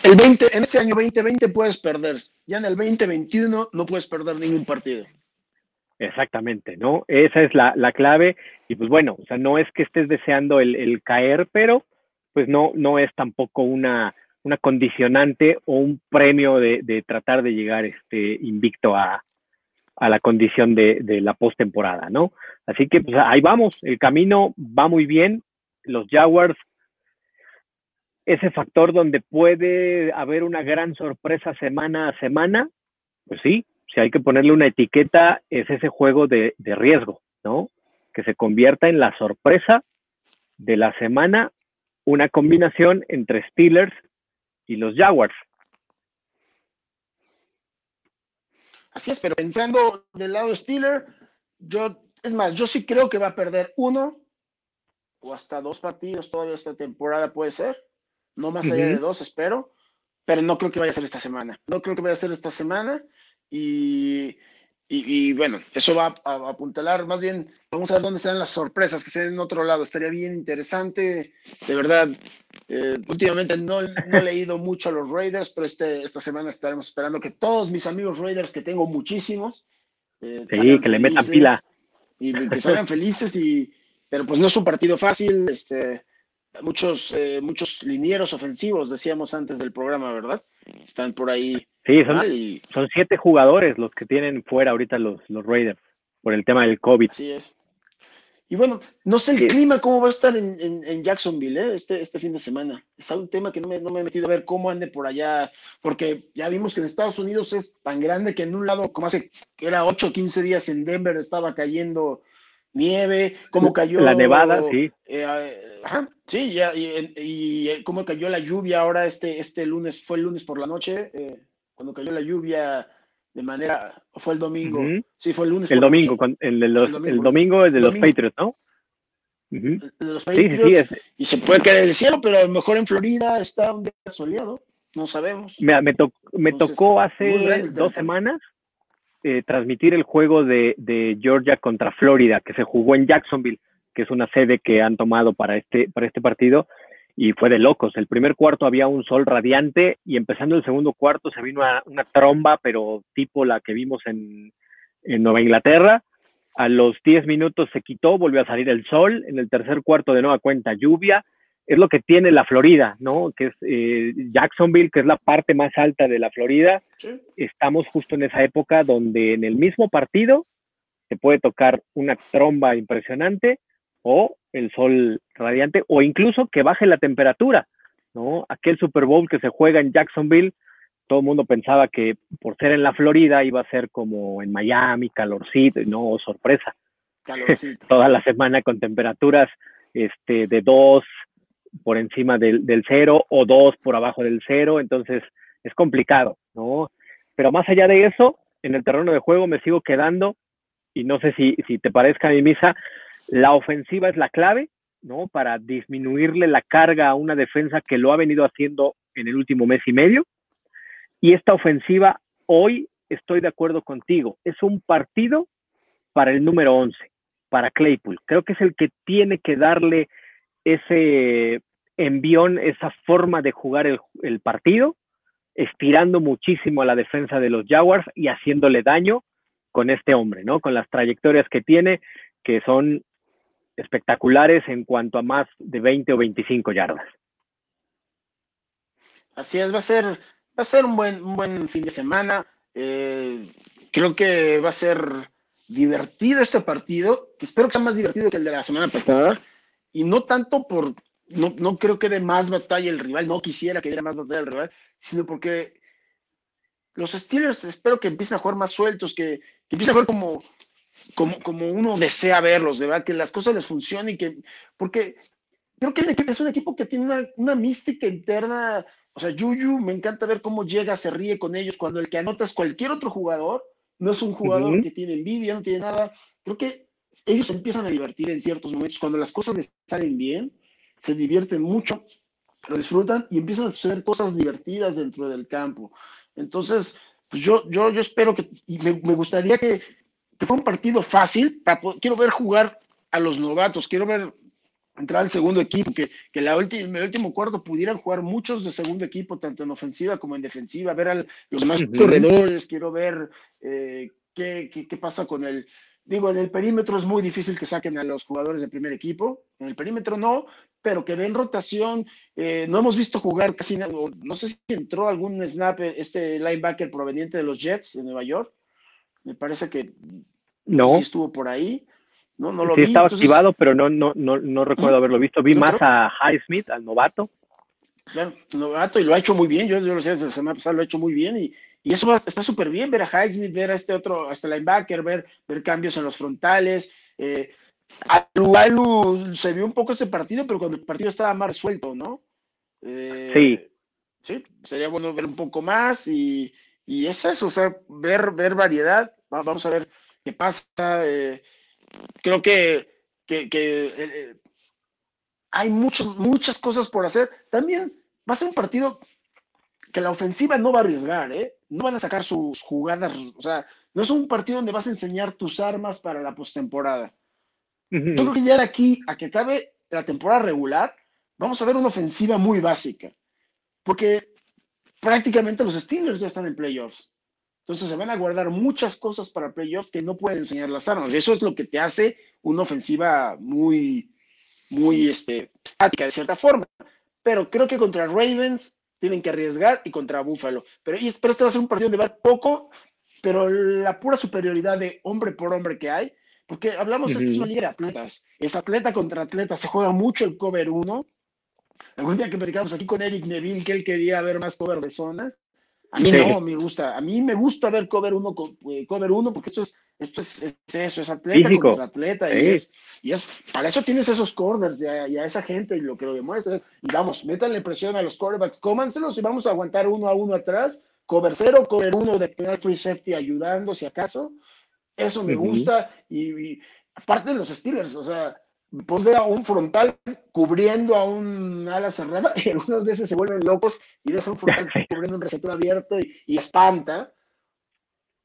El 20, en este año 2020 puedes perder. Ya en el 2021 no puedes perder ningún partido. Exactamente, ¿no? Esa es la, clave. Y pues bueno, o sea, no es que estés deseando el, caer, pero pues no, no es tampoco una, una condicionante o un premio de, tratar de llegar este invicto a, la condición de, de la postemporada, ¿no? Así que pues ahí vamos, el camino va muy bien. Los Jaguars ese factor donde puede haber una gran sorpresa semana a semana, pues sí, si hay que ponerle una etiqueta, es ese juego de, riesgo, ¿no? Que se convierta en la sorpresa de la semana, una combinación entre Steelers y los Jaguars. Así es, pero pensando del lado Steelers, yo, es más, yo sí creo que va a perder uno o hasta dos partidos todavía esta temporada puede ser no más allá de dos, espero, pero no creo que vaya a ser esta semana. No creo que vaya a ser esta semana y, y, bueno, eso va a, apuntalar, más bien, vamos a ver dónde están las sorpresas que se den en otro lado. Estaría bien interesante, de verdad. Eh, últimamente no, no, he leído mucho a los Raiders, pero este, esta semana estaremos esperando que todos mis amigos Raiders, que tengo muchísimos, eh, que le metan pila. Y que salgan <laughs> felices, y, pero pues no es un partido fácil. Este, muchos, eh, muchos linieros ofensivos, decíamos antes del programa, ¿verdad? Están por ahí. Sí, son, siete jugadores los que tienen fuera ahorita los, los Raiders por el tema del COVID. Así es. Y bueno, no sé el clima cómo va a estar en, Jacksonville ¿eh? este, este fin de semana. Es un tema que no me, no me, he metido a ver cómo ande por allá, porque ya vimos que en Estados Unidos es tan grande que en un lado, como hace que era 8 o 15 días en Denver, estaba cayendo nieve, cómo cayó. La nevada, sí. Eh, ajá, sí, ya, y, y, cómo cayó la lluvia ahora este, este lunes, fue el lunes por la noche, eh, cuando cayó la lluvia de manera, fue el domingo, sí, fue el lunes. El domingo, el, de los, el, domingo, es de los Patriots, ¿no? de los Patriots, sí, sí, y se puede caer el cielo, pero a lo mejor en Florida está un día soleado, no sabemos. Me, me, me tocó hace dos semanas eh, transmitir el juego de, de, Georgia contra Florida, que se jugó en Jacksonville, que es una sede que han tomado para este, para este partido, y fue de locos. El primer cuarto había un sol radiante y empezando el segundo cuarto se vino una, tromba, pero tipo la que vimos en, Nueva Inglaterra. A los 10 minutos se quitó, volvió a salir el sol. En el tercer cuarto de nueva cuenta lluvia. Es lo que tiene la Florida, ¿no? Que es eh, Jacksonville, que es la parte más alta de la Florida. Estamos justo en esa época donde en el mismo partido se puede tocar una tromba impresionante o el sol radiante o incluso que baje la temperatura, ¿no? Aquel Super Bowl que se juega en Jacksonville, todo el mundo pensaba que por ser en la Florida iba a ser como en Miami, calorcito, no, sorpresa. <laughs> Toda la semana con temperaturas este, de 2 por encima del, del cero o 2 por abajo del cero, entonces es complicado, ¿no? Pero más allá de eso, en el terreno de juego me sigo quedando, y no sé si, si te parezca mi misa, la ofensiva es la clave, ¿no? Para disminuirle la carga a una defensa que lo ha venido haciendo en el último mes y medio. Y esta ofensiva, hoy estoy de acuerdo contigo, es un partido para el número 11, para Claypool. Creo que es el que tiene que darle ese envión, esa forma de jugar el, el partido, estirando muchísimo a la defensa de los Jaguars y haciéndole daño con este hombre, ¿no? Con las trayectorias que tiene, que son espectaculares en cuanto a más de 20 o 25 yardas. Así es, va a ser, va a ser un buen, un buen fin de semana. Eh, creo que va a ser divertido este partido, espero que sea más divertido que el de la semana pasada, y no tanto por, no, no creo que dé más batalla el rival, no quisiera que diera más batalla el rival, sino porque los Steelers espero que empiecen a jugar más sueltos, que, que empiecen a jugar como, como, como uno desea verlos, de verdad, que las cosas les funcionen y que, porque creo que es un equipo que tiene una, una mística interna, o sea, Yuyu, me encanta ver cómo llega, se ríe con ellos, cuando el que anota es cualquier otro jugador, no es un jugador que tiene envidia, no tiene nada, creo que ellos empiezan a divertir en ciertos momentos, cuando las cosas les salen bien, se divierten mucho, lo disfrutan y empiezan a hacer cosas divertidas dentro del campo. Entonces, pues yo, yo, yo espero que, y me, me gustaría que, que fue un partido fácil. Para, quiero ver jugar a los novatos, quiero ver entrar al segundo equipo, que, que la en el último cuarto pudieran jugar muchos de segundo equipo, tanto en ofensiva como en defensiva, ver a los más corredores, quiero ver eh, qué, qué, qué, pasa con el... Digo, en el perímetro es muy difícil que saquen a los jugadores del primer equipo, en el perímetro no, pero que den rotación. Eh, no hemos visto jugar casi nada, no sé si entró algún snap este linebacker proveniente de los Jets de Nueva York. Me parece que no. estuvo por ahí. No, no lo sí, estaba activado, pero no, no, no, no recuerdo haberlo visto. Vi más a Highsmith, al novato. Claro, novato, y lo ha hecho muy bien. Yo, yo lo sé, desde la semana pasada lo ha hecho muy bien. Y, y eso está súper bien, ver a Highsmith, ver a este otro, hasta linebacker, ver, ver cambios en los frontales. Eh, se vio un poco este partido, pero cuando el partido estaba más suelto, ¿no? Eh, sí. Sí, sería bueno ver un poco más y, y es eso, o sea, ver, ver variedad. Vamos a ver qué pasa. Eh, creo que, que, eh, eh, hay muchos, muchas cosas por hacer. También va a ser un partido que la ofensiva no va a arriesgar, ¿eh? No van a sacar sus jugadas, o sea, no es un partido donde vas a enseñar tus armas para la postemporada. Yo creo que ya de aquí a que acabe la temporada regular, vamos a ver una ofensiva muy básica, porque prácticamente los Steelers ya están en playoffs. Entonces se van a guardar muchas cosas para playoffs que no pueden enseñar las armas. Eso es lo que te hace una ofensiva muy, muy este, estática de cierta forma. Pero creo que contra Ravens tienen que arriesgar y contra Buffalo. Pero, y, este va a ser un partido de va poco, pero la pura superioridad de hombre por hombre que hay, porque hablamos de esta liga de atletas, es atleta contra atleta, se juega mucho el cover 1. Algún día que platicamos aquí con Eric Neville que él quería ver más cover de zonas, a mí no me gusta, a mí me gusta ver cover 1 eh, cover uno porque esto es esto es, eso, es atleta contra atleta y, es, y es, para eso tienes esos corners y a, esa gente y lo que lo demuestra y vamos, métanle presión a los quarterbacks, cómanselos y vamos a aguantar uno a uno atrás, cover cero, cover uno de tener free safety ayudando si acaso, eso me gusta y, aparte de los Steelers, o sea, ver a un frontal cubriendo a un ala cerrada <laughs> y algunas veces se vuelven locos y ves a un frontal <laughs> cubriendo un receptor abierto y, espanta.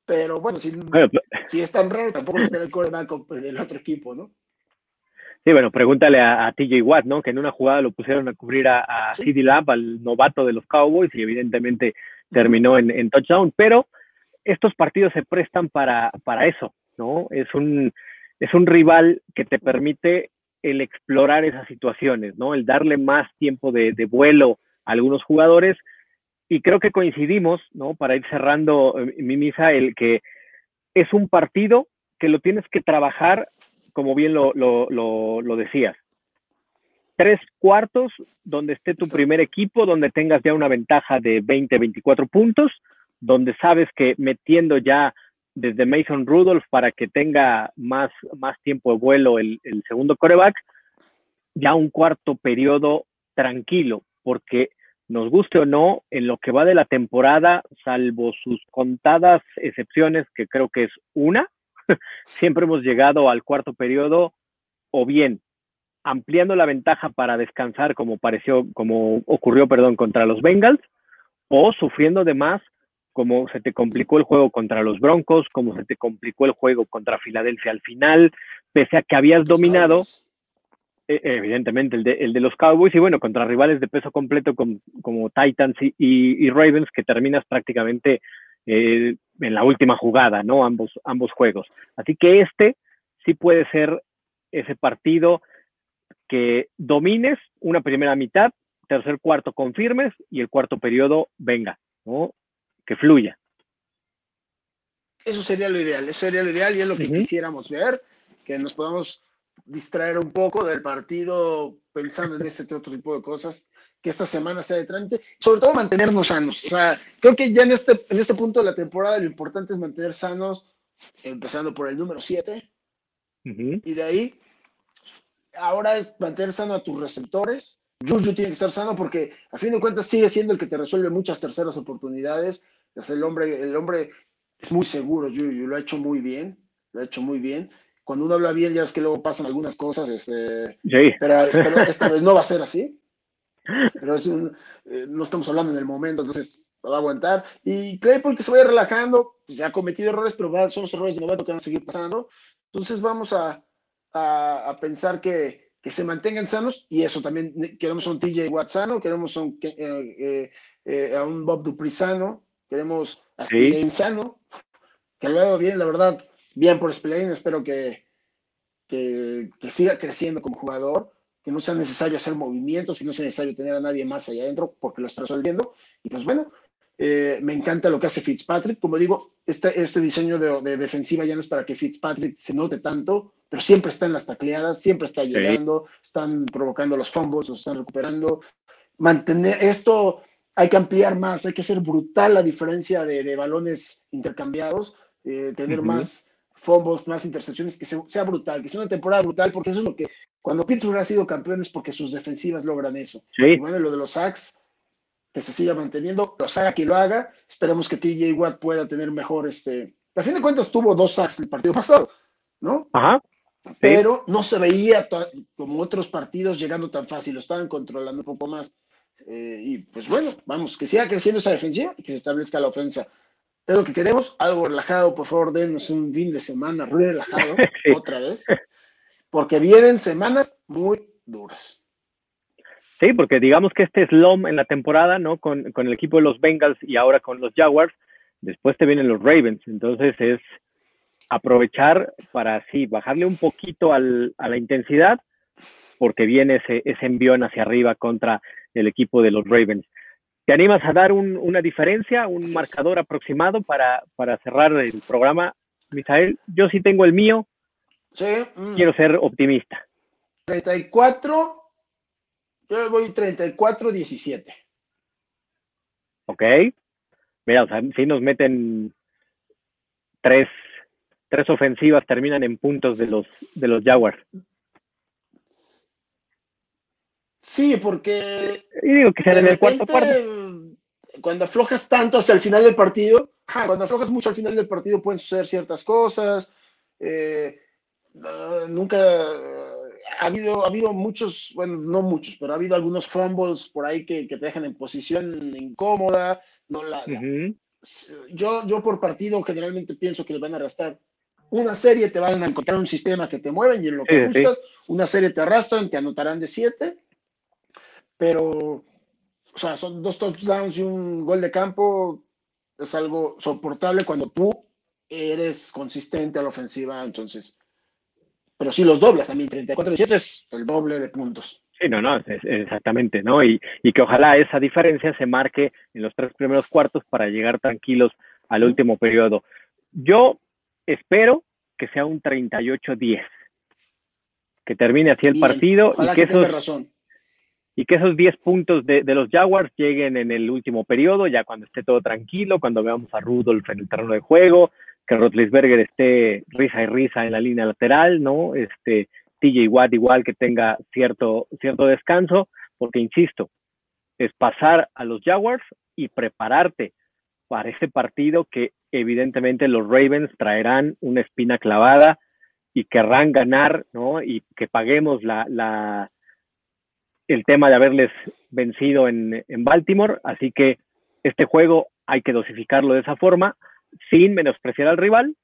Pero bueno, si, pues, si, es tan raro, tampoco tiene el coreback del otro equipo, ¿no? Sí, bueno, pregúntale a, TJ Watt, ¿no? Que en una jugada lo pusieron a cubrir a, a CD Lamb, al novato de los Cowboys, y evidentemente terminó en, en touchdown. Pero estos partidos se prestan para, para eso, ¿no? Es un, es un rival que te permite el explorar esas situaciones, ¿no? El darle más tiempo de, vuelo a algunos jugadores. Y creo que coincidimos, ¿no? Para ir cerrando eh, mi misa, el que es un partido que lo tienes que trabajar, como bien lo, lo decías. Tres cuartos donde esté tu primer equipo, donde tengas ya una ventaja de 20, 24 puntos, donde sabes que metiendo ya desde Mason Rudolph para que tenga más, más tiempo de vuelo el, segundo coreback, ya un cuarto periodo tranquilo, porque nos guste o no, en lo que va de la temporada, salvo sus contadas excepciones, que creo que es una, <laughs> siempre hemos llegado al cuarto periodo o bien ampliando la ventaja para descansar como pareció, como ocurrió, perdón, contra los Bengals, o sufriendo de más como se te complicó el juego contra los Broncos, como se te complicó el juego contra Filadelfia al final, pese a que habías dominado, eh, evidentemente, el de, el de, los Cowboys, y bueno, contra rivales de peso completo como, como Titans y, Ravens, que terminas prácticamente eh, en la última jugada, ¿no? Ambos, ambos juegos. Así que este sí puede ser ese partido que domines una primera mitad, tercer cuarto confirmes y el cuarto periodo venga, ¿no? Que fluya. Eso sería lo ideal, eso sería lo ideal y es lo que quisiéramos ver, que nos podamos distraer un poco del partido pensando en este otro tipo de cosas, que esta semana sea de trámite, sobre todo mantenernos sanos. O sea, creo que ya en este, en este punto de la temporada lo importante es mantener sanos, empezando por el número 7, y de ahí, ahora es mantener sano a tus receptores. Juju tiene que estar sano porque a fin de cuentas sigue siendo el que te resuelve muchas terceras oportunidades el hombre, el hombre es muy seguro, Yuyu, lo ha hecho muy bien, lo ha hecho muy bien. Cuando uno habla bien, ya es que luego pasan algunas cosas, este, pero, esta vez no va a ser así. Pero es un, eh, no estamos hablando en el momento, entonces va a aguantar. Y Claypool que se vaya relajando, pues ya ha cometido errores, pero son los errores de novato que van a seguir pasando. Entonces vamos a, a, pensar que, que, se mantengan sanos y eso también queremos a un TJ Watt sano, queremos a un, eh, eh, a un Bob Dupri sano, Queremos a sí. sano, que lo haga bien, la verdad, bien por Spillane, espero que, que, siga creciendo como jugador, que no sea necesario hacer movimientos, que no sea necesario tener a nadie más allá adentro, porque lo está resolviendo. Y pues bueno, eh, me encanta lo que hace Fitzpatrick. Como digo, este, este diseño de, defensiva ya no es para que Fitzpatrick se note tanto, pero siempre está en las tacleadas, siempre está llegando, están provocando los fumbles, los están recuperando. Mantener esto, hay que ampliar más, hay que ser brutal la diferencia de, balones intercambiados, eh, tener más fumbles, más intercepciones, que sea brutal, que sea una temporada brutal, porque eso es lo que, cuando Pittsburgh ha sido campeón es porque sus defensivas logran eso. Y bueno, lo de los sacks, que se siga manteniendo, los haga que lo haga, esperemos que TJ Watt pueda tener mejor, este, a fin de cuentas tuvo dos sacks el partido pasado, ¿no? Ajá. Pero no se veía como otros partidos llegando tan fácil, lo estaban controlando un poco más. Eh, y pues bueno, vamos, que siga creciendo esa defensiva y que se establezca la ofensa. Es lo que queremos, algo relajado, por favor, denos un fin de semana relajado <laughs> otra vez, porque vienen semanas muy duras. Sí, porque digamos que este slum en la temporada, ¿no? Con, con, el equipo de los Bengals y ahora con los Jaguars, después te vienen los Ravens. Entonces es aprovechar para sí, bajarle un poquito al, a la intensidad, porque viene ese, ese envión hacia arriba contra el equipo de los Ravens. ¿Te animas a dar una diferencia, un marcador aproximado para, cerrar el programa, Misael? Yo sí tengo el mío. Sí. mm. Quiero ser optimista. 34, yo voy 34-17. Ok. Mira, o sea, si nos meten tres, tres ofensivas, terminan en puntos de los, de los Jaguars. Sí, porque. Y digo que sea en el cuarto cuarto. Cuando aflojas tanto hasta el final del partido, cuando aflojas mucho al final del partido pueden suceder ciertas cosas. Eh, nunca ha habido, ha habido muchos, bueno, no muchos, pero ha habido algunos fumbles por ahí que, te dejan en posición incómoda. No la, yo, yo por partido generalmente pienso que le van a arrastrar una serie, te van a encontrar un sistema que te mueven y en lo que gustas, una serie te arrastran, te anotarán de siete, pero, o sea, son dos touchdowns y un gol de campo, es algo soportable cuando tú eres consistente a la ofensiva, entonces, pero si los doblas también, 34 y 7 es el doble de puntos. Sí, no, no, exactamente, ¿no? Y, y, que ojalá esa diferencia se marque en los tres primeros cuartos para llegar tranquilos al último periodo. Yo espero que sea un 38-10, que termine así el partido y que, esos, razón. y que esos 10 puntos de, de, los Jaguars lleguen en el último periodo, ya cuando esté todo tranquilo, cuando veamos a Rudolph en el terreno de juego, que Rotlisberger esté risa y risa en la línea lateral, ¿no? Este, TJ Watt igual que tenga cierto, cierto descanso, porque insisto, es pasar a los Jaguars y prepararte para ese partido que evidentemente los Ravens traerán una espina clavada y querrán ganar, ¿no? Y que paguemos la, la el tema de haberles vencido en, en Baltimore. Así que este juego hay que dosificarlo de esa forma, sin menospreciar al rival,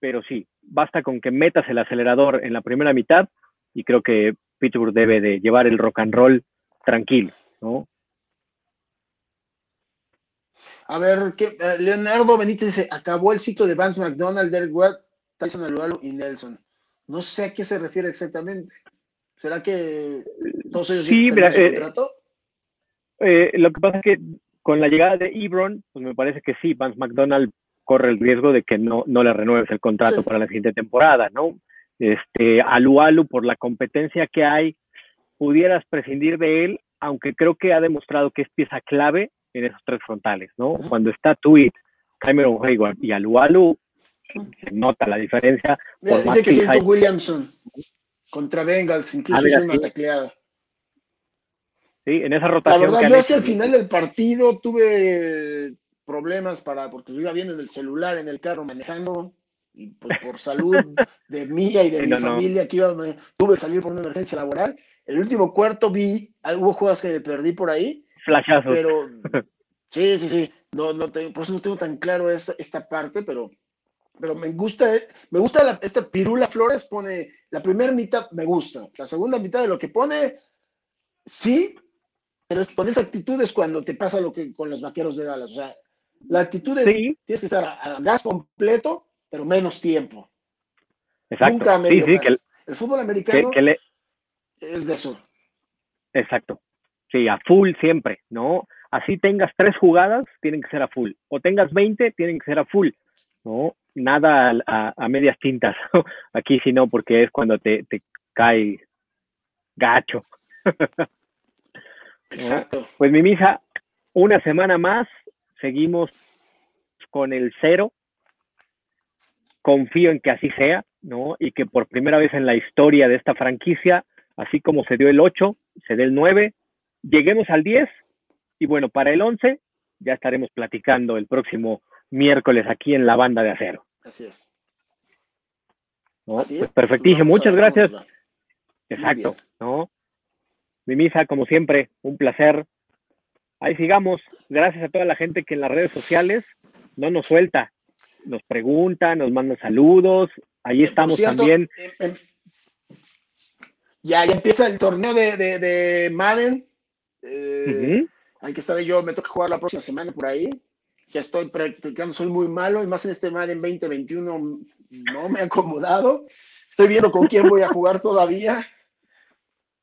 pero sí, basta con que metas el acelerador en la primera mitad y creo que Pittsburgh debe de llevar el rock and roll tranquilo, ¿no? A ver, ¿qué, eh, Leonardo Benítez dice, acabó el ciclo de Vance McDonald, Derek Watt, Tyson Alualo y Nelson. No sé a qué se refiere exactamente. ¿Será que todos ellos sí, mira, eh, contrato? Eh, lo que pasa es que con la llegada de Ebron, pues me parece que sí, Vance McDonald corre el riesgo de que no, no le renueves el contrato para la siguiente temporada, ¿no? Este, Alu Alu, por la competencia que hay, pudieras prescindir de él, aunque creo que ha demostrado que es pieza clave en esos tres frontales, ¿no? Cuando está Tweet, Cameron Hayward y Alu Alu, se nota la diferencia. dice que siento Williamson contra Bengals, incluso es una tacleada. Sí, en esa rotación. La verdad, yo hacia el final del partido tuve problemas para, porque yo iba bien en el celular, en el carro manejando, y pues por salud de mía y de mi familia que iba, tuve que salir por una emergencia laboral. El último cuarto vi, hubo jugadas que me perdí por ahí. Flashazos. Pero <laughs> sí, sí, sí. No, no tengo, por eso no tengo tan claro esta, esta parte, pero, pero me gusta, me gusta la, esta Pirula Flores pone, la primera mitad me gusta, la segunda mitad de lo que pone, sí, pero con esa actitud es cuando te pasa lo que con los vaqueros de Dallas. O sea, la actitud es, tienes que estar a gas completo pero menos tiempo. Exacto. Nunca medio sí, sí, el, fútbol americano es de eso. Exacto. Sí, a full siempre, ¿no? Así tengas tres jugadas, tienen que ser a full. O tengas 20, tienen que ser a full, ¿no? Nada a, medias tintas. <laughs> Aquí sí no, porque es cuando te, te cae gacho. <laughs> Exacto. Pues mi misa, una semana más, seguimos con el cero confío en que así sea, ¿no? Y que por primera vez en la historia de esta franquicia, así como se dio el 8, se dé el 9, lleguemos al 10 y bueno, para el 11 ya estaremos platicando el próximo miércoles aquí en la banda de acero. Así es. Pues perfectísimo, muchas gracias. Exacto, ¿no? Mi misa, como siempre, un placer. Ahí sigamos. Gracias a toda la gente que en las redes sociales no nos suelta, nos pregunta, nos manda saludos. Ahí estamos también. ya, ya empieza el torneo de, de, Madden. Eh, hay que estar yo, me toca jugar la próxima semana por ahí. Ya estoy practicando, soy muy malo, y más en este Madden 2021 no me he acomodado. Estoy viendo con quién voy a jugar todavía.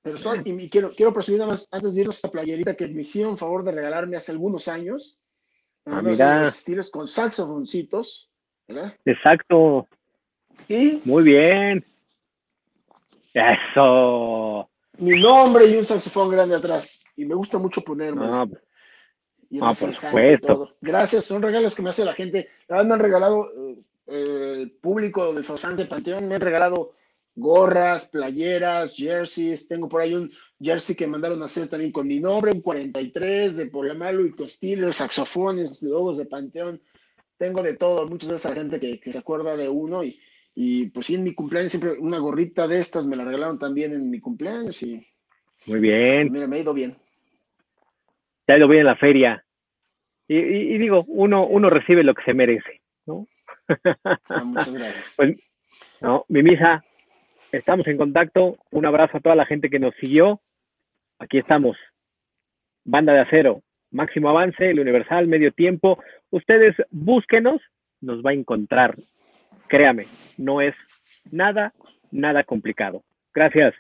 Pero estoy, y quiero, quiero presumir nada más, antes de irnos a esta playerita que me hicieron favor de regalarme hace algunos años. Ah, mira. con saxofoncitos, ¿verdad? Exacto. Y muy bien. Eso. Mi nombre y un saxofón grande atrás. Y me gusta mucho ponerme. Ah, por supuesto. todo. Gracias, son regalos que me hace la gente. La verdad me han regalado eh, el público de los fans de Panteón, me han regalado gorras, playeras, jerseys. Tengo por ahí un jersey que mandaron a hacer también con mi nombre, un 43 de Polamalu y Costiller, saxofones, logos de Panteón. Tengo de todo, muchas veces a la gente que, que se acuerda de uno y, y pues sí, en mi cumpleaños siempre una gorrita de estas me la regalaron también en mi cumpleaños y muy bien. mira, me ha ido bien. Te ha ido bien en la feria. Y, y- y digo, uno, uno recibe lo que se merece, ¿no? Ah, muchas gracias. <laughs> Pues, no, mi misa, estamos en contacto. Un abrazo a toda la gente que nos siguió. Aquí estamos. Banda de acero, máximo avance, el universal, medio tiempo. Ustedes búsquenos, nos va a encontrar. Créame, no es nada, nada complicado. Gracias.